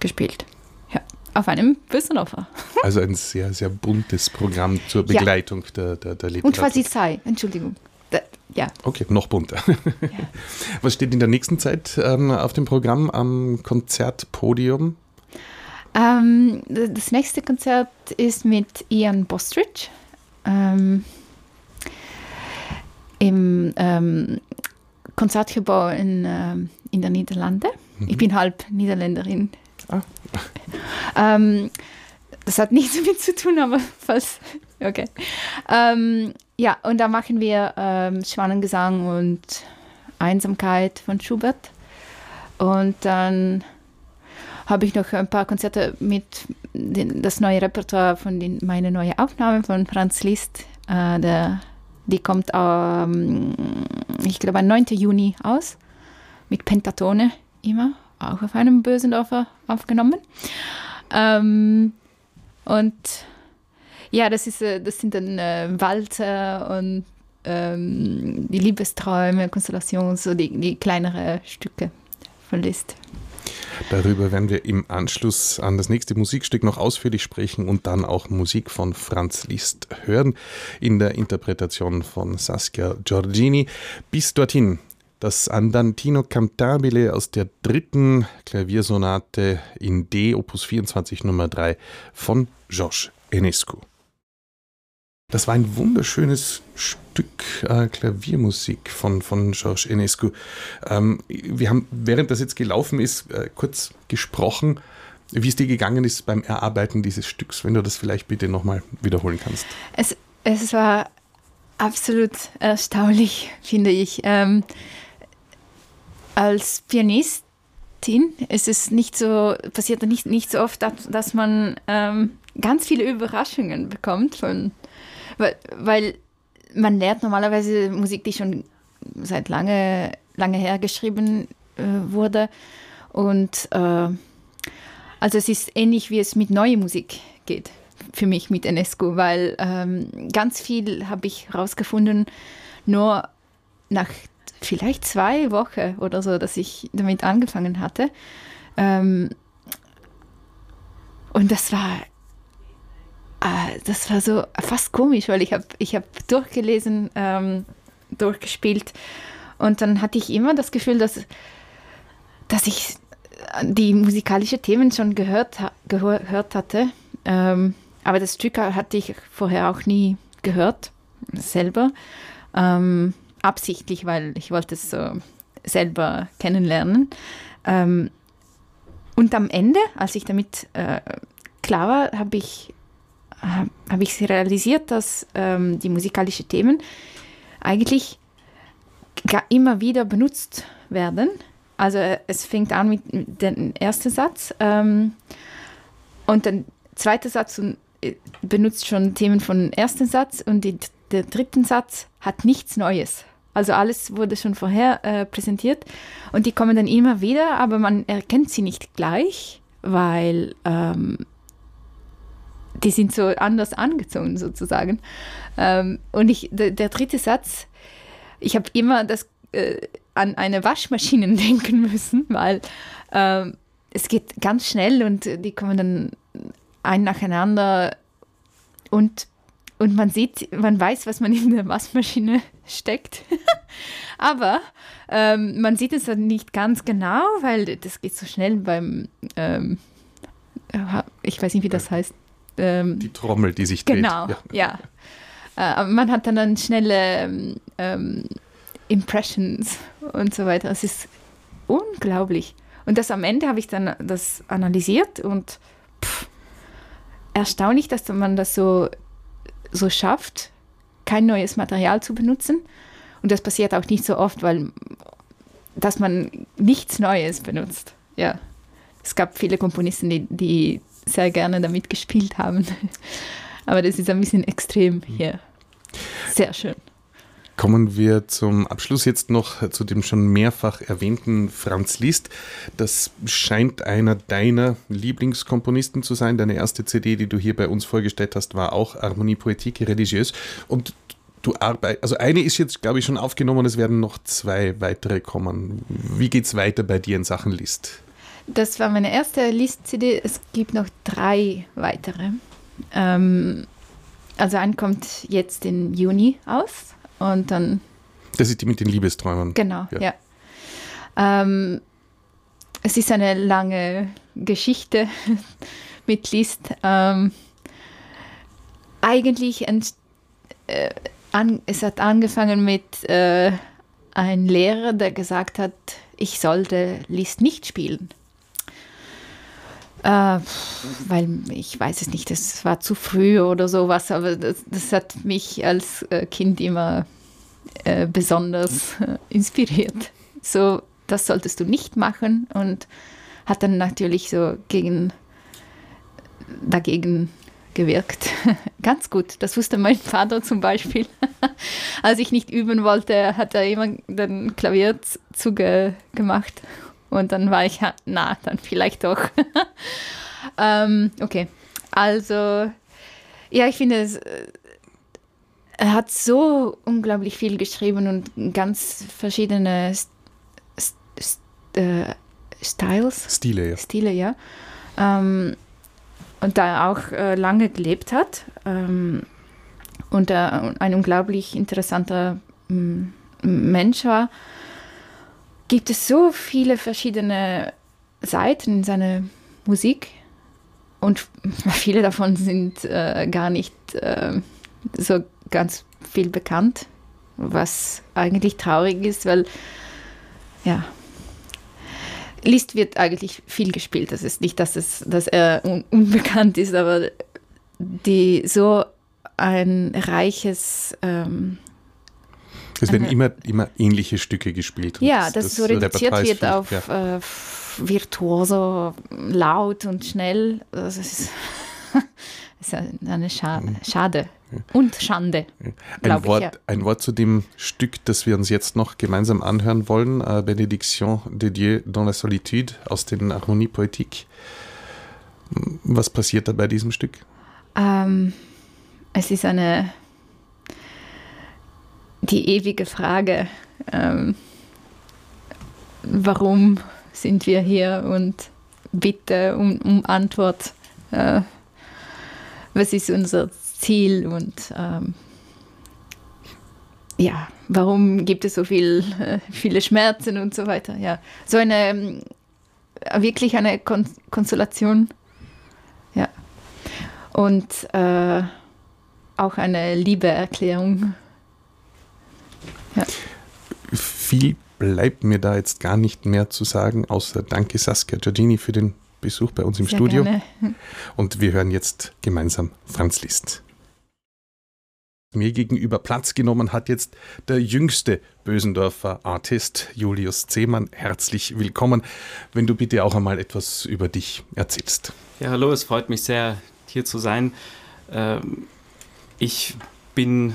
gespielt. Ja, auf einem Bösenhofer. Also ein sehr, sehr buntes Programm zur Begleitung ja. der, der, der Literatur. Und sei, Entschuldigung. Da, ja. Okay, noch bunter. Ja. Was steht in der nächsten Zeit ähm, auf dem Programm am Konzertpodium? Ähm, das nächste Konzert ist mit Ian Bostridge ähm, im ähm, Konzertgebäude in, ähm, in der Niederlande. Mhm. Ich bin halb Niederländerin. Ah. Ähm, das hat nichts damit zu tun, aber falls. Okay. Ähm, ja, und da machen wir ähm, Schwanengesang und Einsamkeit von Schubert. Und dann habe ich noch ein paar Konzerte mit den, das neue Repertoire von den, meine neue Aufnahme von Franz Liszt. Äh, der, die kommt, ähm, ich glaube, am 9. Juni aus. Mit Pentatone immer, auch auf einem Bösendorfer aufgenommen. Ähm, und ja, das, ist, äh, das sind dann äh, Walzer und ähm, die Liebesträume, Konstellation, so die, die kleineren Stücke von Liszt. Darüber werden wir im Anschluss an das nächste Musikstück noch ausführlich sprechen und dann auch Musik von Franz Liszt hören in der Interpretation von Saskia Giorgini. Bis dorthin das Andantino Cantabile aus der dritten Klaviersonate in D, Opus 24 Nummer 3 von Georges Enescu. Das war ein wunderschönes Stück äh, Klaviermusik von, von Georges Enescu. Ähm, wir haben, während das jetzt gelaufen ist, äh, kurz gesprochen, wie es dir gegangen ist beim Erarbeiten dieses Stücks, wenn du das vielleicht bitte nochmal wiederholen kannst. Es, es war absolut erstaunlich, finde ich. Ähm, als Pianistin ist es nicht so, passiert nicht, nicht so oft, dass, dass man ähm, ganz viele Überraschungen bekommt von weil, weil man lernt normalerweise Musik, die schon seit lange, lange her geschrieben äh, wurde. Und äh, also es ist ähnlich, wie es mit neuer Musik geht, für mich mit Enesco, weil ähm, ganz viel habe ich herausgefunden, nur nach vielleicht zwei Wochen oder so, dass ich damit angefangen hatte. Ähm, und das war das war so fast komisch, weil ich habe ich hab durchgelesen, ähm, durchgespielt und dann hatte ich immer das Gefühl, dass, dass ich die musikalischen Themen schon gehört, gehört hatte. Ähm, aber das Stück hatte ich vorher auch nie gehört, selber. Ähm, absichtlich, weil ich wollte es so selber kennenlernen. Ähm, und am Ende, als ich damit äh, klar war, habe ich habe ich realisiert, dass ähm, die musikalischen Themen eigentlich immer wieder benutzt werden. Also äh, es fängt an mit dem ersten Satz ähm, und der zweite Satz äh, benutzt schon Themen vom ersten Satz und die, der dritte Satz hat nichts Neues. Also alles wurde schon vorher äh, präsentiert und die kommen dann immer wieder, aber man erkennt sie nicht gleich, weil ähm, die sind so anders angezogen sozusagen. Ähm, und ich, der, der, dritte Satz, ich habe immer das, äh, an eine Waschmaschine denken müssen, weil äh, es geht ganz schnell und die kommen dann ein nacheinander und, und man sieht, man weiß, was man in der Waschmaschine steckt. Aber ähm, man sieht es dann nicht ganz genau, weil das geht so schnell beim, ähm, ich weiß nicht, wie das heißt, ähm, die Trommel, die sich dreht. Genau, ja. ja. Äh, man hat dann schnelle ähm, Impressions und so weiter. Es ist unglaublich. Und das am Ende habe ich dann das analysiert und pff, erstaunlich, dass man das so, so schafft, kein neues Material zu benutzen. Und das passiert auch nicht so oft, weil dass man nichts Neues benutzt. Ja. Es gab viele Komponisten, die, die sehr gerne damit gespielt haben. Aber das ist ein bisschen extrem hier. Sehr schön. Kommen wir zum Abschluss jetzt noch zu dem schon mehrfach erwähnten Franz Liszt. Das scheint einer deiner Lieblingskomponisten zu sein. Deine erste CD, die du hier bei uns vorgestellt hast, war auch Harmonie Poétique Religieuse. Und du arbeitest, also eine ist jetzt, glaube ich, schon aufgenommen, es werden noch zwei weitere kommen. Wie geht es weiter bei dir in Sachen Liszt? Das war meine erste List-CD. Es gibt noch drei weitere. Ähm, also ein kommt jetzt im Juni aus und dann. Das ist die mit den Liebesträumen. Genau, ja. ja. Ähm, es ist eine lange Geschichte mit List. Ähm, eigentlich, äh, an, es hat angefangen mit äh, einem Lehrer, der gesagt hat, ich sollte List nicht spielen. Äh, weil ich weiß es nicht, es war zu früh oder sowas, aber das, das hat mich als äh, Kind immer äh, besonders äh, inspiriert. So, das solltest du nicht machen und hat dann natürlich so gegen, dagegen gewirkt. Ganz gut. Das wusste mein Vater zum Beispiel. Als ich nicht üben wollte, hat er immer den Klavier zugemacht und dann war ich, na, dann vielleicht doch. ähm, okay, also, ja, ich finde es, äh, er hat so unglaublich viel geschrieben und ganz verschiedene St St äh, Styles. Stile, ja. Stile, ja. Ähm, und da auch äh, lange gelebt hat ähm, und äh, ein unglaublich interessanter mm, Mensch war, gibt es so viele verschiedene Seiten in seiner Musik und viele davon sind äh, gar nicht äh, so ganz viel bekannt, was eigentlich traurig ist, weil ja, Liszt wird eigentlich viel gespielt. Das ist nicht, dass, es, dass er un unbekannt ist, aber die so ein reiches ähm, es werden immer, immer ähnliche Stücke gespielt. Ja, das, das so reduziert wird auf ja. äh, virtuoso, laut und schnell. Das ist, ist eine Scha mhm. Schade und Schande. Ein Wort, ich, ja. ein Wort zu dem Stück, das wir uns jetzt noch gemeinsam anhören wollen, äh, Benediction de Dieu dans la solitude aus den Harmonie Poétique. Was passiert da bei diesem Stück? Ähm, es ist eine die ewige Frage, ähm, warum sind wir hier und bitte um, um Antwort, äh, was ist unser Ziel und ähm, ja, warum gibt es so viel, äh, viele Schmerzen und so weiter. Ja, so eine äh, wirklich eine Kon Konsolation. Ja. Und äh, auch eine Liebeerklärung ja. Viel bleibt mir da jetzt gar nicht mehr zu sagen, außer danke Saskia Giorgini für den Besuch bei uns im Sehr Studio. Gerne. Und wir hören jetzt gemeinsam Franz Liszt. Mir gegenüber Platz genommen hat jetzt der jüngste Bösendorfer Artist Julius Zehmann. Herzlich willkommen. Wenn du bitte auch einmal etwas über dich erzählst. Ja, hallo, es freut mich sehr, hier zu sein. Ähm, ich bin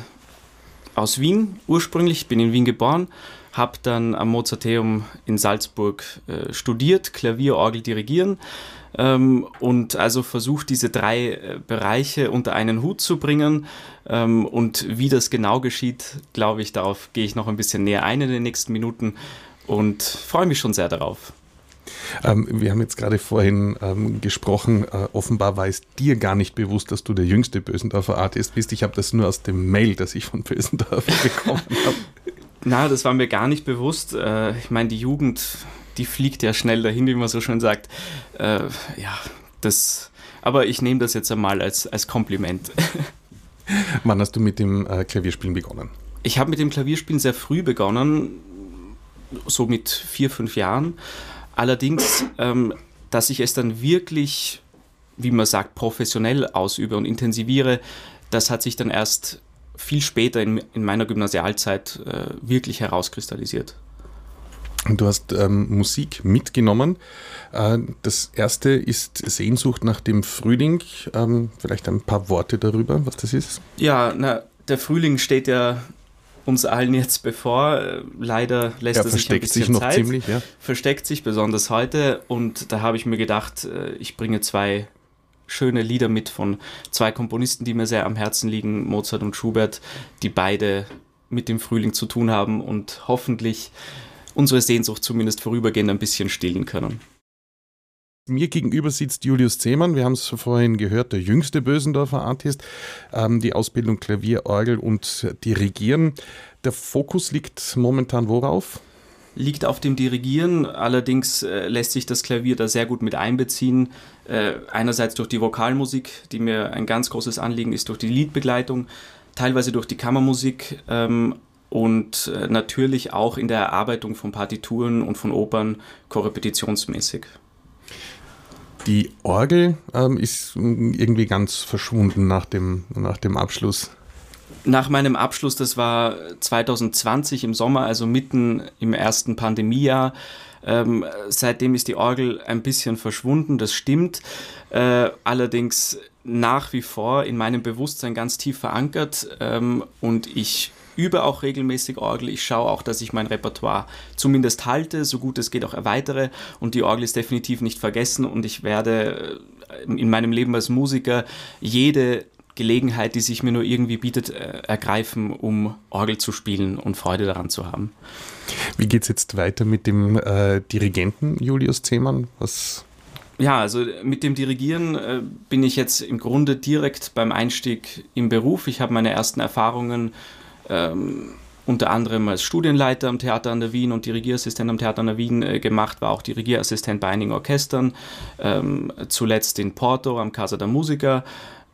aus Wien ursprünglich, bin in Wien geboren, habe dann am Mozarteum in Salzburg äh, studiert, Klavier, Orgel, Dirigieren ähm, und also versucht, diese drei äh, Bereiche unter einen Hut zu bringen. Ähm, und wie das genau geschieht, glaube ich, darauf gehe ich noch ein bisschen näher ein in den nächsten Minuten und freue mich schon sehr darauf. Ähm, wir haben jetzt gerade vorhin ähm, gesprochen, äh, offenbar war es dir gar nicht bewusst, dass du der jüngste Bösendorfer Artist bist. Ich habe das nur aus dem Mail, das ich von Bösendorfer bekommen habe. Na, das war mir gar nicht bewusst. Äh, ich meine, die Jugend, die fliegt ja schnell dahin, wie man so schön sagt. Äh, ja, das. Aber ich nehme das jetzt einmal als, als Kompliment. Wann hast du mit dem äh, Klavierspielen begonnen? Ich habe mit dem Klavierspielen sehr früh begonnen, so mit vier, fünf Jahren. Allerdings, ähm, dass ich es dann wirklich, wie man sagt, professionell ausübe und intensiviere, das hat sich dann erst viel später in, in meiner Gymnasialzeit äh, wirklich herauskristallisiert. Du hast ähm, Musik mitgenommen. Äh, das erste ist Sehnsucht nach dem Frühling. Ähm, vielleicht ein paar Worte darüber, was das ist? Ja, na, der Frühling steht ja uns allen jetzt bevor. Leider lässt ja, er sich ein bisschen sich noch Zeit. Ziemlich, ja. Versteckt sich besonders heute. Und da habe ich mir gedacht, äh, ich bringe zwei schöne Lieder mit von zwei Komponisten, die mir sehr am Herzen liegen, Mozart und Schubert, die beide mit dem Frühling zu tun haben und hoffentlich unsere Sehnsucht zumindest vorübergehend ein bisschen stillen können. Mir gegenüber sitzt Julius Zehmann, wir haben es vorhin gehört, der jüngste Bösendorfer Artist, ähm, die Ausbildung Klavier, Orgel und Dirigieren. Der Fokus liegt momentan worauf? Liegt auf dem Dirigieren, allerdings äh, lässt sich das Klavier da sehr gut mit einbeziehen. Äh, einerseits durch die Vokalmusik, die mir ein ganz großes Anliegen ist, durch die Liedbegleitung, teilweise durch die Kammermusik ähm, und äh, natürlich auch in der Erarbeitung von Partituren und von Opern korrepetitionsmäßig. Die Orgel ähm, ist irgendwie ganz verschwunden nach dem, nach dem Abschluss. Nach meinem Abschluss, das war 2020 im Sommer, also mitten im ersten Pandemiejahr, ähm, seitdem ist die Orgel ein bisschen verschwunden, das stimmt. Äh, allerdings nach wie vor in meinem Bewusstsein ganz tief verankert ähm, und ich übe auch regelmäßig Orgel. Ich schaue auch, dass ich mein Repertoire zumindest halte, so gut es geht auch erweitere. Und die Orgel ist definitiv nicht vergessen und ich werde äh, in meinem Leben als Musiker jede Gelegenheit, die sich mir nur irgendwie bietet, äh, ergreifen, um Orgel zu spielen und Freude daran zu haben. Wie geht es jetzt weiter mit dem äh, Dirigenten Julius Zehmann? Was ja, also mit dem Dirigieren äh, bin ich jetzt im Grunde direkt beim Einstieg im Beruf. Ich habe meine ersten Erfahrungen ähm, unter anderem als Studienleiter am Theater an der Wien und Dirigierassistent am Theater an der Wien äh, gemacht, war auch Dirigierassistent bei einigen Orchestern, ähm, zuletzt in Porto am Casa da Musica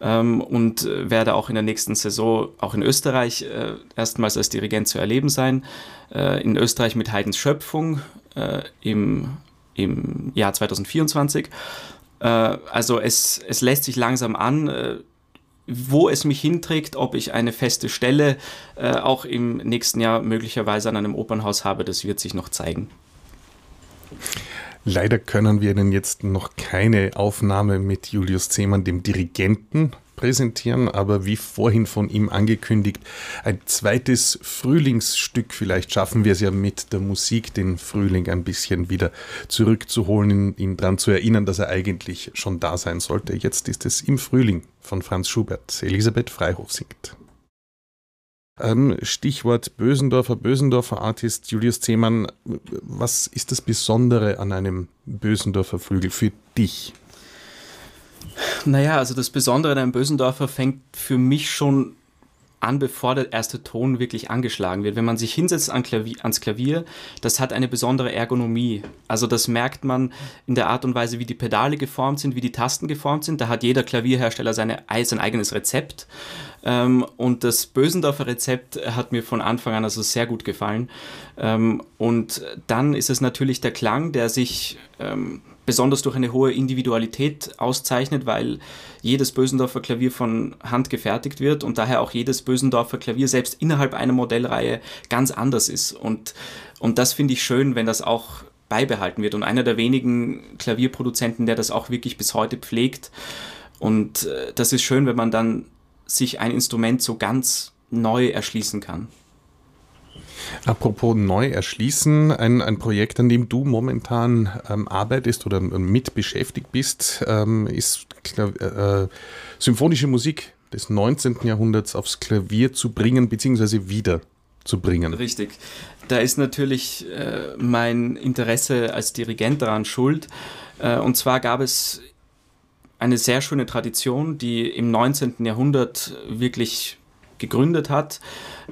ähm, und äh, werde auch in der nächsten Saison auch in Österreich äh, erstmals als Dirigent zu erleben sein. Äh, in Österreich mit Haydns Schöpfung äh, im, im Jahr 2024. Äh, also es, es lässt sich langsam an wo es mich hinträgt, ob ich eine feste Stelle äh, auch im nächsten Jahr möglicherweise an einem Opernhaus habe, das wird sich noch zeigen. Leider können wir Ihnen jetzt noch keine Aufnahme mit Julius Zehmann, dem Dirigenten, präsentieren, aber wie vorhin von ihm angekündigt, ein zweites Frühlingsstück. Vielleicht schaffen wir es ja mit der Musik, den Frühling ein bisschen wieder zurückzuholen, ihn daran zu erinnern, dass er eigentlich schon da sein sollte. Jetzt ist es im Frühling von Franz Schubert. Elisabeth Freihof singt. Ähm, Stichwort Bösendorfer, Bösendorfer Artist Julius Zehmann. Was ist das Besondere an einem Bösendorfer Flügel für dich? Naja, also das Besondere an einem Bösendorfer fängt für mich schon an, bevor der erste Ton wirklich angeschlagen wird. Wenn man sich hinsetzt an Klavier, ans Klavier, das hat eine besondere Ergonomie. Also das merkt man in der Art und Weise, wie die Pedale geformt sind, wie die Tasten geformt sind. Da hat jeder Klavierhersteller seine, sein eigenes Rezept. Ähm, und das Bösendorfer Rezept hat mir von Anfang an also sehr gut gefallen. Ähm, und dann ist es natürlich der Klang, der sich ähm, besonders durch eine hohe Individualität auszeichnet, weil jedes Bösendorfer Klavier von Hand gefertigt wird und daher auch jedes Bösendorfer Klavier selbst innerhalb einer Modellreihe ganz anders ist. Und, und das finde ich schön, wenn das auch beibehalten wird. Und einer der wenigen Klavierproduzenten, der das auch wirklich bis heute pflegt. Und äh, das ist schön, wenn man dann sich ein Instrument so ganz neu erschließen kann. Apropos neu erschließen, ein, ein Projekt, an dem du momentan ähm, arbeitest oder mit beschäftigt bist, ähm, ist äh, symphonische Musik des 19. Jahrhunderts aufs Klavier zu bringen, beziehungsweise wieder zu bringen. Richtig. Da ist natürlich äh, mein Interesse als Dirigent daran schuld. Äh, und zwar gab es eine sehr schöne Tradition, die im 19. Jahrhundert wirklich gegründet hat.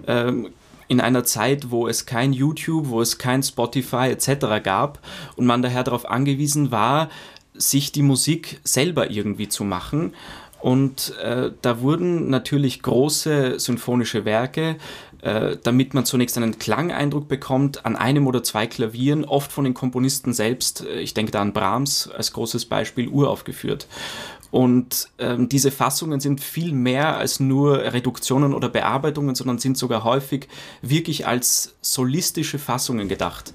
Ähm, in einer Zeit, wo es kein YouTube, wo es kein Spotify etc. gab und man daher darauf angewiesen war, sich die Musik selber irgendwie zu machen. Und äh, da wurden natürlich große symphonische Werke, äh, damit man zunächst einen Klangeindruck bekommt, an einem oder zwei Klavieren, oft von den Komponisten selbst, äh, ich denke da an Brahms als großes Beispiel, uraufgeführt. Und ähm, diese Fassungen sind viel mehr als nur Reduktionen oder Bearbeitungen, sondern sind sogar häufig wirklich als solistische Fassungen gedacht.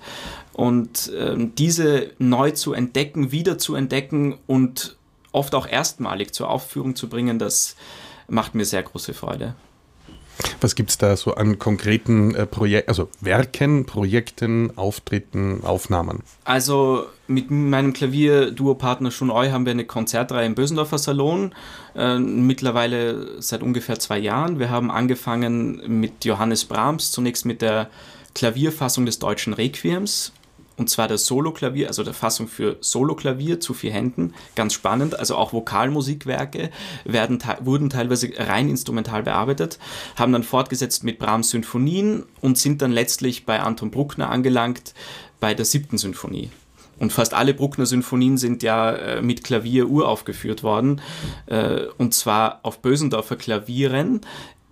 Und ähm, diese neu zu entdecken, wieder zu entdecken und oft auch erstmalig zur Aufführung zu bringen, das macht mir sehr große Freude. Was gibt es da so an konkreten äh, Projekten, also Werken, Projekten, Auftritten, Aufnahmen? Also mit meinem Klavier-Duo-Partner Shun Oi haben wir eine Konzertreihe im Bösendorfer Salon, äh, mittlerweile seit ungefähr zwei Jahren. Wir haben angefangen mit Johannes Brahms, zunächst mit der Klavierfassung des deutschen Requiems und zwar das Solo-Klavier, also der Fassung für Solo-Klavier zu vier Händen. Ganz spannend. Also auch Vokalmusikwerke werden, wurden teilweise rein instrumental bearbeitet, haben dann fortgesetzt mit Brahms Symphonien und sind dann letztlich bei Anton Bruckner angelangt bei der siebten Symphonie. Und fast alle Bruckner-Symphonien sind ja äh, mit Klavier uraufgeführt worden. Äh, und zwar auf Bösendorfer Klavieren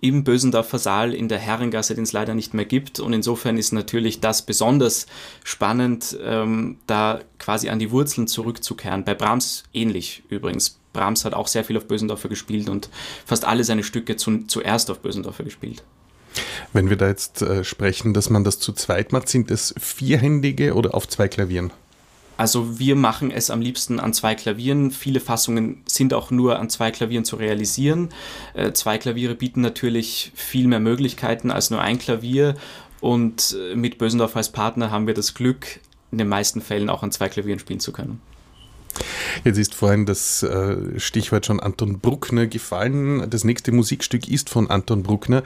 im Bösendorfer Saal in der Herrengasse, den es leider nicht mehr gibt. Und insofern ist natürlich das besonders spannend, ähm, da quasi an die Wurzeln zurückzukehren. Bei Brahms ähnlich übrigens. Brahms hat auch sehr viel auf Bösendorfer gespielt und fast alle seine Stücke zu, zuerst auf Bösendorfer gespielt. Wenn wir da jetzt äh, sprechen, dass man das zu zweit macht, sind das vierhändige oder auf zwei Klavieren? Also wir machen es am liebsten an zwei Klavieren. Viele Fassungen sind auch nur an zwei Klavieren zu realisieren. Äh, zwei Klaviere bieten natürlich viel mehr Möglichkeiten als nur ein Klavier. Und äh, mit Bösendorf als Partner haben wir das Glück, in den meisten Fällen auch an zwei Klavieren spielen zu können. Jetzt ist vorhin das äh, Stichwort schon Anton Bruckner gefallen. Das nächste Musikstück ist von Anton Bruckner.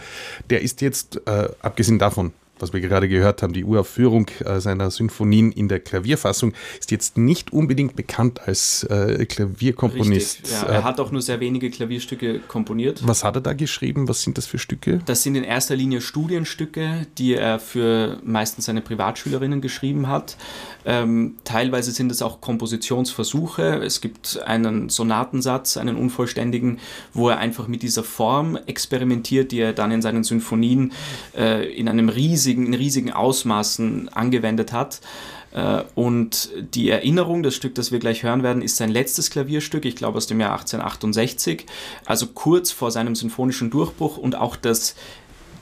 Der ist jetzt, äh, abgesehen davon, was wir gerade gehört haben, die Uraufführung äh, seiner Sinfonien in der Klavierfassung, ist jetzt nicht unbedingt bekannt als äh, Klavierkomponist. Richtig, ja, er hat auch nur sehr wenige Klavierstücke komponiert. Was hat er da geschrieben? Was sind das für Stücke? Das sind in erster Linie Studienstücke, die er für meistens seine Privatschülerinnen geschrieben hat. Ähm, teilweise sind es auch Kompositionsversuche. Es gibt einen Sonatensatz, einen unvollständigen, wo er einfach mit dieser Form experimentiert, die er dann in seinen Sinfonien äh, in einem riesigen, in riesigen Ausmaßen angewendet hat. Äh, und die Erinnerung, das Stück, das wir gleich hören werden, ist sein letztes Klavierstück, ich glaube aus dem Jahr 1868, also kurz vor seinem sinfonischen Durchbruch und auch das,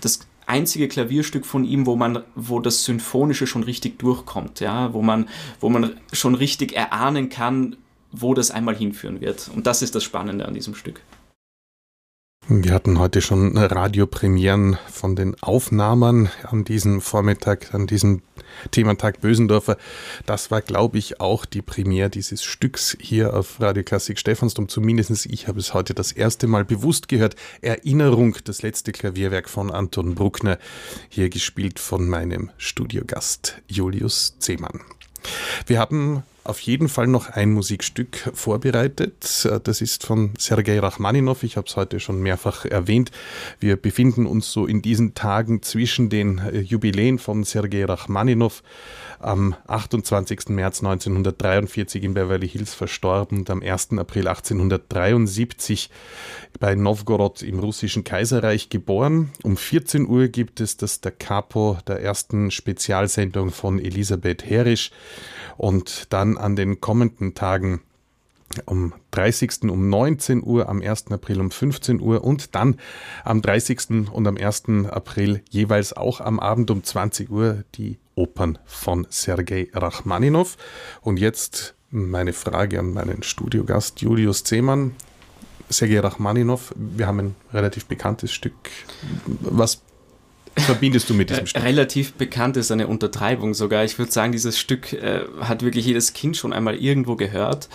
das einzige Klavierstück von ihm, wo man, wo das Symphonische schon richtig durchkommt, ja, wo man, wo man schon richtig erahnen kann, wo das einmal hinführen wird. Und das ist das Spannende an diesem Stück. Wir hatten heute schon Radiopremieren von den Aufnahmen an diesem Vormittag, an diesem Thementag Bösendorfer. Das war, glaube ich, auch die Premiere dieses Stücks hier auf Radio Klassik Stephansdom. Zumindest ich habe es heute das erste Mal bewusst gehört. Erinnerung, das letzte Klavierwerk von Anton Bruckner, hier gespielt von meinem Studiogast Julius Zehmann. Wir haben auf jeden Fall noch ein Musikstück vorbereitet. Das ist von Sergei Rachmaninov. Ich habe es heute schon mehrfach erwähnt. Wir befinden uns so in diesen Tagen zwischen den äh, Jubiläen von Sergei Rachmaninov. Am 28. März 1943 in Beverly Hills verstorben und am 1. April 1873 bei Novgorod im russischen Kaiserreich geboren. Um 14 Uhr gibt es das Da Capo der ersten Spezialsendung von Elisabeth Herisch und dann an den kommenden Tagen am 30. um 19 Uhr, am 1. April um 15 Uhr und dann am 30. und am 1. April jeweils auch am Abend um 20 Uhr die Opern von Sergei Rachmaninov. Und jetzt meine Frage an meinen Studiogast Julius Zehmann. Sergei Rachmaninov, wir haben ein relativ bekanntes Stück. Was verbindest du mit diesem Stück? Relativ bekannt ist eine Untertreibung sogar. Ich würde sagen, dieses Stück äh, hat wirklich jedes Kind schon einmal irgendwo gehört.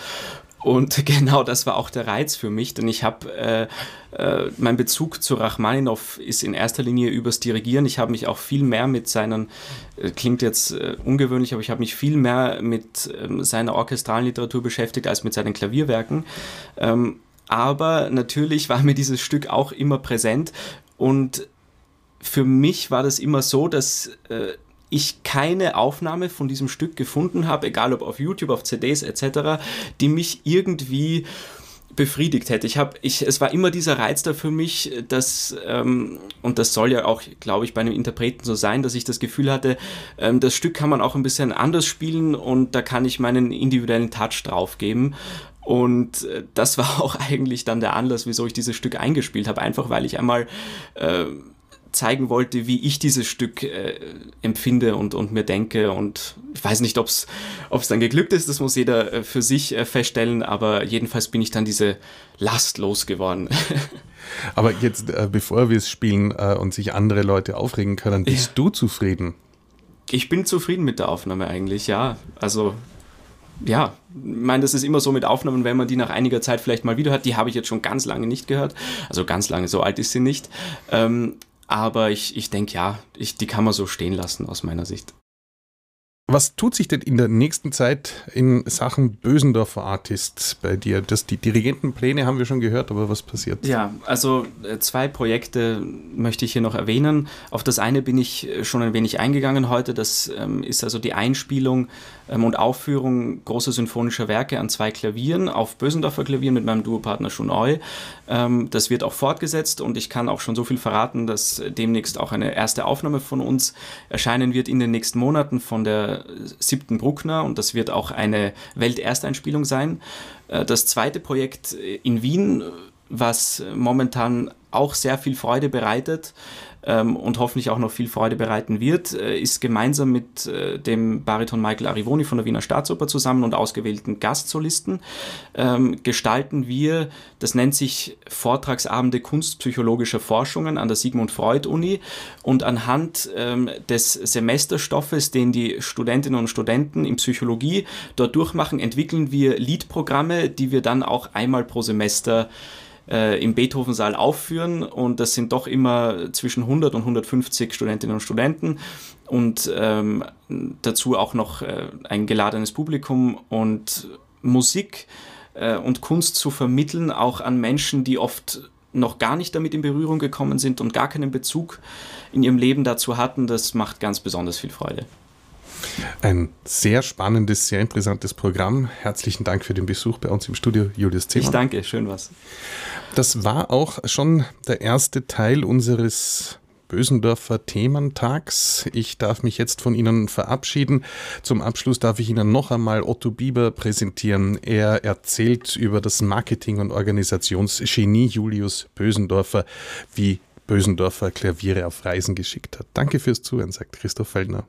Und genau das war auch der Reiz für mich, denn ich habe, äh, äh, mein Bezug zu Rachmaninow ist in erster Linie übers Dirigieren. Ich habe mich auch viel mehr mit seinen, äh, klingt jetzt äh, ungewöhnlich, aber ich habe mich viel mehr mit ähm, seiner orchestralen Literatur beschäftigt als mit seinen Klavierwerken. Ähm, aber natürlich war mir dieses Stück auch immer präsent und für mich war das immer so, dass äh, ich keine Aufnahme von diesem Stück gefunden habe, egal ob auf YouTube, auf CDs etc., die mich irgendwie befriedigt hätte. Ich habe, ich, es war immer dieser Reiz da für mich, dass, ähm, und das soll ja auch, glaube ich, bei einem Interpreten so sein, dass ich das Gefühl hatte, ähm, das Stück kann man auch ein bisschen anders spielen und da kann ich meinen individuellen Touch drauf geben. Und äh, das war auch eigentlich dann der Anlass, wieso ich dieses Stück eingespielt habe. Einfach weil ich einmal äh, zeigen wollte, wie ich dieses Stück äh, empfinde und, und mir denke. Und ich weiß nicht, ob es dann geglückt ist, das muss jeder äh, für sich äh, feststellen, aber jedenfalls bin ich dann diese Last losgeworden. aber jetzt, äh, bevor wir es spielen äh, und sich andere Leute aufregen können, bist ja. du zufrieden? Ich bin zufrieden mit der Aufnahme eigentlich, ja. Also ja, ich meine, das ist immer so mit Aufnahmen, wenn man die nach einiger Zeit vielleicht mal wieder hört. Die habe ich jetzt schon ganz lange nicht gehört. Also ganz lange, so alt ist sie nicht. Ähm, aber ich, ich denke, ja, ich, die kann man so stehen lassen aus meiner Sicht. Was tut sich denn in der nächsten Zeit in Sachen Bösendorfer Artists bei dir? Das, die Dirigentenpläne haben wir schon gehört, aber was passiert? Ja, also äh, zwei Projekte möchte ich hier noch erwähnen. Auf das eine bin ich äh, schon ein wenig eingegangen heute. Das ähm, ist also die Einspielung ähm, und Aufführung großer symphonischer Werke an zwei Klavieren auf Bösendorfer Klavieren mit meinem Duopartner Shunoi. Ähm, das wird auch fortgesetzt und ich kann auch schon so viel verraten, dass demnächst auch eine erste Aufnahme von uns erscheinen wird in den nächsten Monaten von der siebten Bruckner und das wird auch eine Weltersteinspielung sein. Äh, das zweite Projekt in Wien, was momentan auch sehr viel Freude bereitet ähm, und hoffentlich auch noch viel Freude bereiten wird, äh, ist gemeinsam mit äh, dem Bariton Michael Arrivoni von der Wiener Staatsoper zusammen und ausgewählten Gastsolisten ähm, gestalten wir, das nennt sich Vortragsabende kunstpsychologischer Forschungen an der Sigmund Freud Uni. Und anhand ähm, des Semesterstoffes, den die Studentinnen und Studenten in Psychologie dort durchmachen, entwickeln wir Liedprogramme, die wir dann auch einmal pro Semester äh, im Beethoven-Saal aufführen. Und das sind doch immer zwischen 100 und 150 Studentinnen und Studenten. Und ähm, dazu auch noch äh, ein geladenes Publikum. Und Musik äh, und Kunst zu vermitteln, auch an Menschen, die oft noch gar nicht damit in Berührung gekommen sind und gar keinen Bezug in ihrem Leben dazu hatten, das macht ganz besonders viel Freude. Ein sehr spannendes, sehr interessantes Programm. Herzlichen Dank für den Besuch bei uns im Studio, Julius Zimmer. Ich danke, schön was. Das war auch schon der erste Teil unseres Bösendorfer Thementags. Ich darf mich jetzt von Ihnen verabschieden. Zum Abschluss darf ich Ihnen noch einmal Otto Bieber präsentieren. Er erzählt über das Marketing- und Organisationsgenie Julius Bösendorfer, wie Bösendorfer Klaviere auf Reisen geschickt hat. Danke fürs Zuhören, sagt Christoph Feldner.